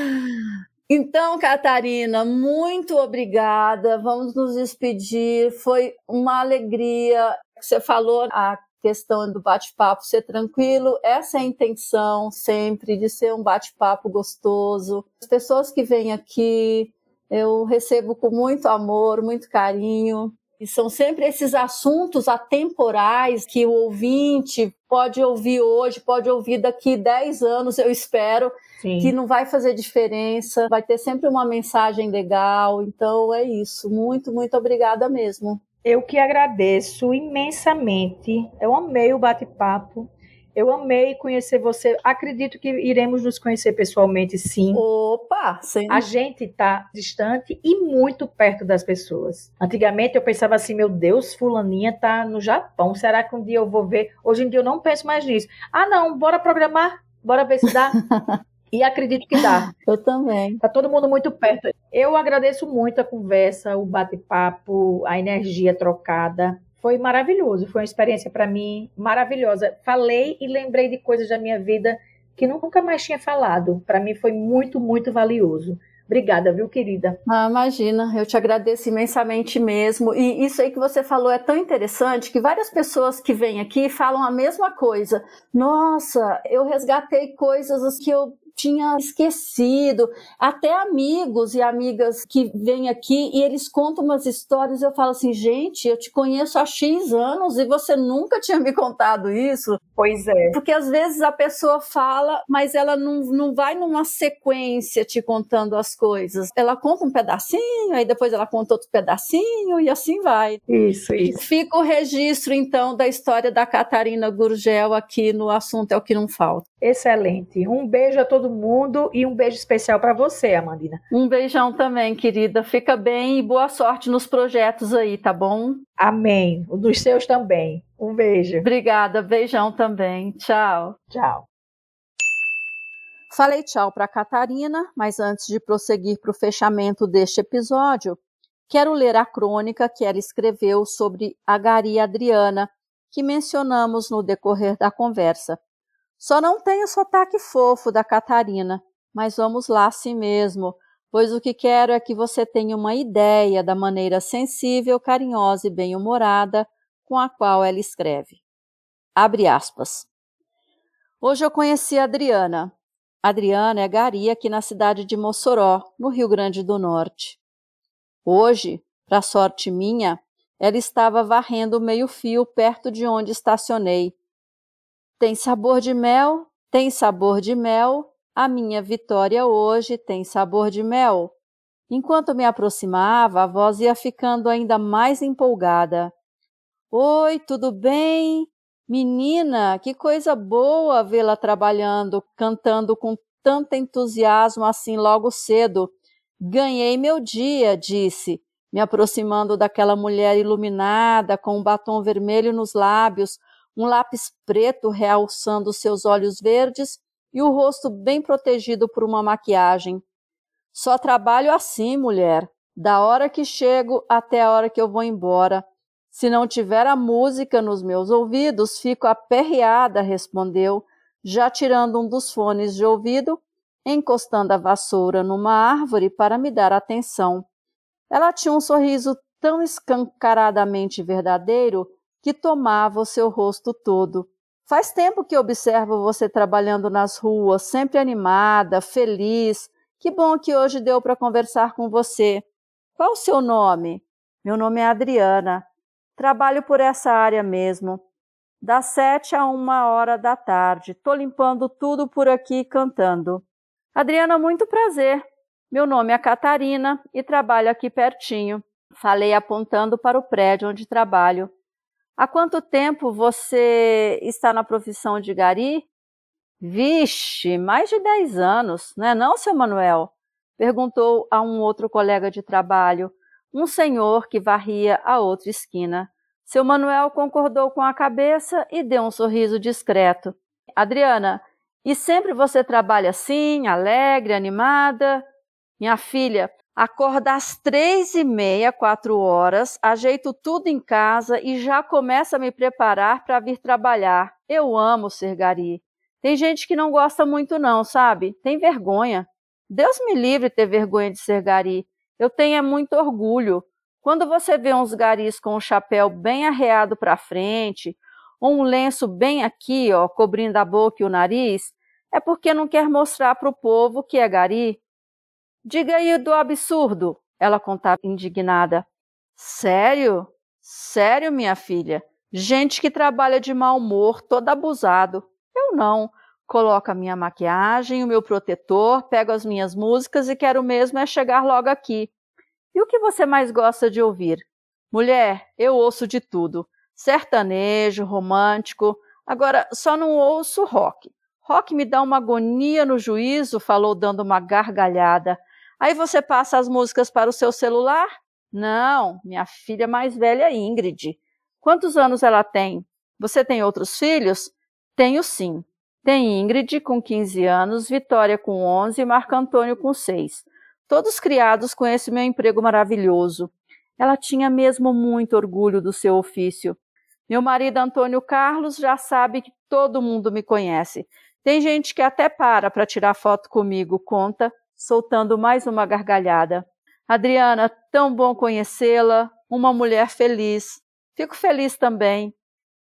Então, Catarina, muito obrigada. Vamos nos despedir. Foi uma alegria. Você falou a questão do bate-papo ser tranquilo. Essa é a intenção sempre de ser um bate-papo gostoso. As pessoas que vêm aqui, eu recebo com muito amor, muito carinho. E são sempre esses assuntos atemporais que o ouvinte pode ouvir hoje, pode ouvir daqui 10 anos, eu espero, Sim. que não vai fazer diferença, vai ter sempre uma mensagem legal. Então é isso. Muito, muito obrigada mesmo. Eu que agradeço imensamente. Eu amei o bate-papo. Eu amei conhecer você. Acredito que iremos nos conhecer pessoalmente, sim. Opa! Sim. A gente está distante e muito perto das pessoas. Antigamente eu pensava assim, meu Deus, fulaninha tá no Japão. Será que um dia eu vou ver? Hoje em dia eu não penso mais nisso. Ah, não, bora programar? Bora ver se dá. E acredito que dá. Eu também. Tá todo mundo muito perto. Eu agradeço muito a conversa, o bate-papo, a energia trocada. Foi maravilhoso, foi uma experiência para mim maravilhosa. Falei e lembrei de coisas da minha vida que nunca mais tinha falado. Para mim foi muito, muito valioso. Obrigada, viu, querida? Ah, imagina, eu te agradeço imensamente mesmo. E isso aí que você falou é tão interessante que várias pessoas que vêm aqui falam a mesma coisa. Nossa, eu resgatei coisas que eu tinha esquecido. Até amigos e amigas que vêm aqui e eles contam umas histórias. Eu falo assim, gente, eu te conheço há X anos e você nunca tinha me contado isso. Pois é. Porque às vezes a pessoa fala, mas ela não, não vai numa sequência te contando as coisas. Ela conta um pedacinho, aí depois ela conta outro pedacinho e assim vai. Isso, isso. Fica o registro, então, da história da Catarina Gurgel aqui no Assunto é o que não falta. Excelente. Um beijo a todo mundo e um beijo especial para você, Amandina. Um beijão também, querida. Fica bem e boa sorte nos projetos aí, tá bom? Amém. Dos seus também. Um beijo. Obrigada. Beijão também. Tchau. Tchau. Falei tchau para Catarina, mas antes de prosseguir para o fechamento deste episódio, quero ler a crônica que ela escreveu sobre a Gari Adriana, que mencionamos no decorrer da conversa. Só não tem o sotaque fofo da Catarina, mas vamos lá assim mesmo, pois o que quero é que você tenha uma ideia da maneira sensível, carinhosa e bem-humorada com a qual ela escreve. Abre aspas. Hoje eu conheci a Adriana. Adriana é gari aqui na cidade de Mossoró, no Rio Grande do Norte. Hoje, para sorte minha, ela estava varrendo meio-fio perto de onde estacionei tem sabor de mel, tem sabor de mel, a minha vitória hoje tem sabor de mel. Enquanto me aproximava, a voz ia ficando ainda mais empolgada. Oi, tudo bem? Menina, que coisa boa vê-la trabalhando, cantando com tanto entusiasmo assim logo cedo. Ganhei meu dia, disse, me aproximando daquela mulher iluminada, com um batom vermelho nos lábios, um lápis preto realçando seus olhos verdes e o rosto bem protegido por uma maquiagem. Só trabalho assim, mulher, da hora que chego até a hora que eu vou embora. Se não tiver a música nos meus ouvidos, fico aperreada, respondeu, já tirando um dos fones de ouvido, encostando a vassoura numa árvore para me dar atenção. Ela tinha um sorriso tão escancaradamente verdadeiro que tomava o seu rosto todo. Faz tempo que observo você trabalhando nas ruas, sempre animada, feliz. Que bom que hoje deu para conversar com você. Qual o seu nome? Meu nome é Adriana. Trabalho por essa área mesmo. Das sete a uma hora da tarde. Tô limpando tudo por aqui cantando. Adriana, muito prazer. Meu nome é Catarina e trabalho aqui pertinho. Falei apontando para o prédio onde trabalho. Há quanto tempo você está na profissão de gari? Vixe, mais de dez anos, não é não, seu Manuel? Perguntou a um outro colega de trabalho, um senhor que varria a outra esquina. Seu Manuel concordou com a cabeça e deu um sorriso discreto. Adriana, e sempre você trabalha assim, alegre, animada? Minha filha, acorda às três e meia, quatro horas, ajeito tudo em casa e já começa a me preparar para vir trabalhar. Eu amo ser gari. Tem gente que não gosta muito não, sabe? Tem vergonha. Deus me livre ter vergonha de ser gari. Eu tenho é muito orgulho. Quando você vê uns garis com o chapéu bem arreado para frente, ou um lenço bem aqui, ó, cobrindo a boca e o nariz, é porque não quer mostrar para o povo que é gari. Diga aí do absurdo, ela contava indignada. Sério? Sério, minha filha? Gente que trabalha de mau humor, todo abusado. Eu não. Coloco a minha maquiagem, o meu protetor, pego as minhas músicas e quero mesmo é chegar logo aqui. E o que você mais gosta de ouvir? Mulher, eu ouço de tudo. Sertanejo, romântico. Agora, só não ouço rock. Rock me dá uma agonia no juízo, falou dando uma gargalhada. Aí você passa as músicas para o seu celular? Não, minha filha mais velha Ingrid. Quantos anos ela tem? Você tem outros filhos? Tenho sim. Tem Ingrid com 15 anos, Vitória com 11 e Marco Antônio com 6. Todos criados com esse meu emprego maravilhoso. Ela tinha mesmo muito orgulho do seu ofício. Meu marido Antônio Carlos já sabe que todo mundo me conhece. Tem gente que até para para tirar foto comigo, conta soltando mais uma gargalhada. Adriana, tão bom conhecê-la, uma mulher feliz. Fico feliz também.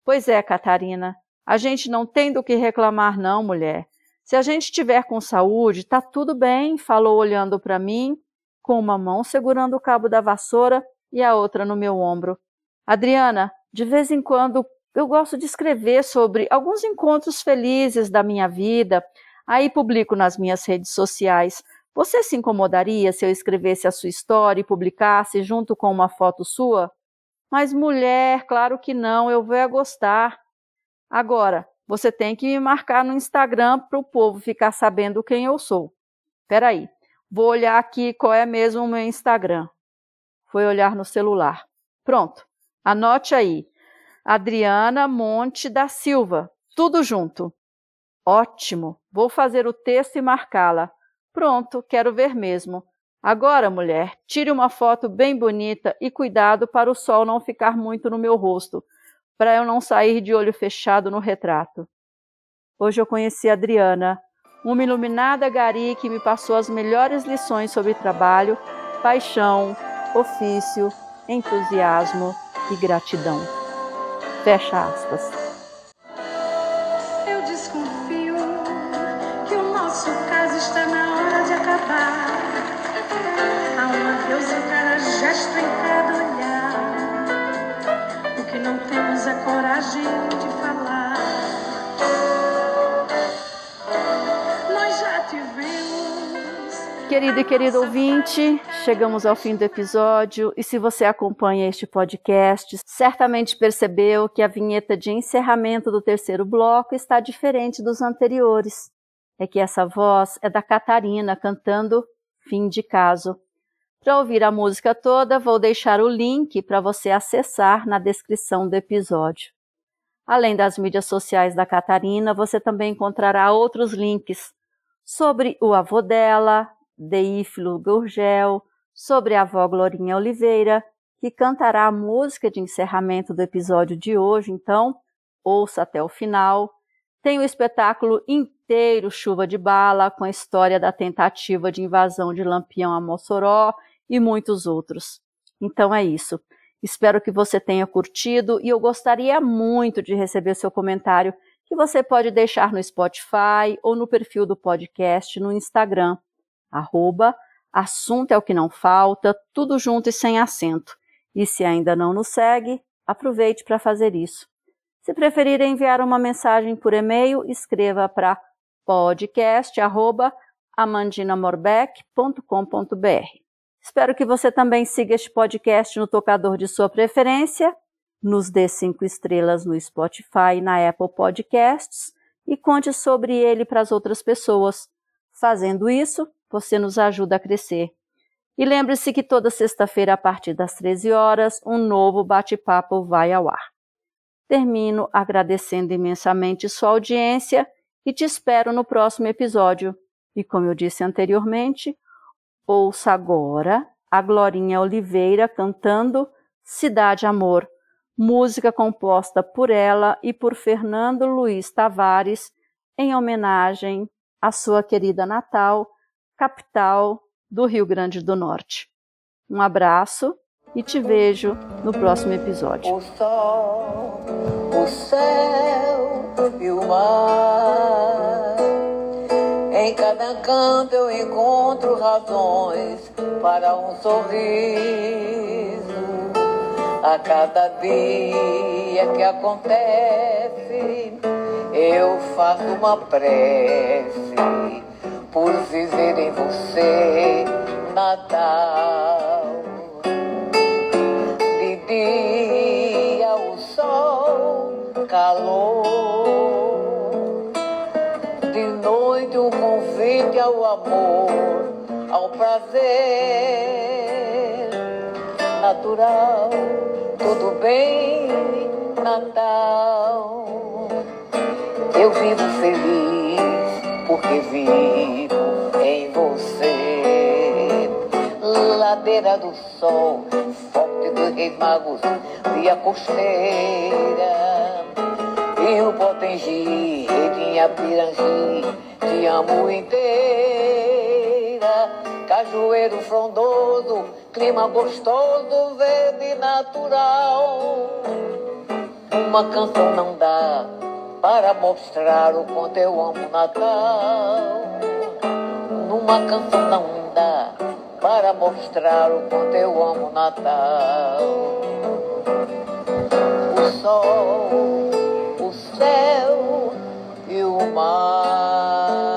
Pois é, Catarina, a gente não tem do que reclamar, não, mulher. Se a gente estiver com saúde, tá tudo bem, falou olhando para mim, com uma mão segurando o cabo da vassoura e a outra no meu ombro. Adriana, de vez em quando eu gosto de escrever sobre alguns encontros felizes da minha vida, aí publico nas minhas redes sociais. Você se incomodaria se eu escrevesse a sua história e publicasse junto com uma foto sua? Mas mulher, claro que não, eu vou é gostar. Agora, você tem que me marcar no Instagram para o povo ficar sabendo quem eu sou. Peraí, vou olhar aqui qual é mesmo o meu Instagram. Foi olhar no celular. Pronto, anote aí. Adriana Monte da Silva, tudo junto. Ótimo, vou fazer o texto e marcá-la. Pronto, quero ver mesmo. Agora, mulher, tire uma foto bem bonita e cuidado para o sol não ficar muito no meu rosto, para eu não sair de olho fechado no retrato. Hoje eu conheci Adriana, uma iluminada gari que me passou as melhores lições sobre trabalho, paixão, ofício, entusiasmo e gratidão. Fecha aspas. Querido e querido ouvinte, chegamos ao fim do episódio e se você acompanha este podcast, certamente percebeu que a vinheta de encerramento do terceiro bloco está diferente dos anteriores. É que essa voz é da Catarina cantando Fim de Caso. Para ouvir a música toda, vou deixar o link para você acessar na descrição do episódio. Além das mídias sociais da Catarina, você também encontrará outros links sobre o avô dela, Deífilo Gurgel, sobre a avó Glorinha Oliveira, que cantará a música de encerramento do episódio de hoje, então ouça até o final. Tem o espetáculo inteiro Chuva de Bala, com a história da tentativa de invasão de Lampião a Mossoró e muitos outros. Então é isso. Espero que você tenha curtido e eu gostaria muito de receber seu comentário que você pode deixar no Spotify ou no perfil do podcast no Instagram, arroba assunto é o que não falta, tudo junto e sem acento. E se ainda não nos segue, aproveite para fazer isso. Se preferir enviar uma mensagem por e-mail, escreva para podcast@amandinamorbeck.com.br. Espero que você também siga este podcast no tocador de sua preferência, nos dê cinco estrelas no Spotify e na Apple Podcasts e conte sobre ele para as outras pessoas. Fazendo isso, você nos ajuda a crescer. E lembre-se que toda sexta-feira, a partir das 13 horas, um novo bate-papo vai ao ar. Termino agradecendo imensamente sua audiência e te espero no próximo episódio. E como eu disse anteriormente, ouça agora a Glorinha Oliveira cantando Cidade Amor, música composta por ela e por Fernando Luiz Tavares, em homenagem à sua querida Natal, capital do Rio Grande do Norte. Um abraço e te vejo no próximo episódio. O sol, o céu e o mar. Em cada canto eu encontro razões para um sorriso. A cada dia que acontece, eu faço uma prece por viver em você, Natal. De dia o sol, calor. De noite o convite ao amor, ao prazer. Natural, tudo bem, Natal. Eu vivo feliz porque vivo em você. Ladeira do sol, forte dos reis magos, via costeira. Rio Potengi, Redinha Pirangi, te amo inteira. Cajueiro frondoso, clima gostoso, verde natural. Uma canção não dá para mostrar o quanto eu amo Natal. Numa canção não dá para mostrar o quanto eu amo Natal. O sol, o céu e o mar.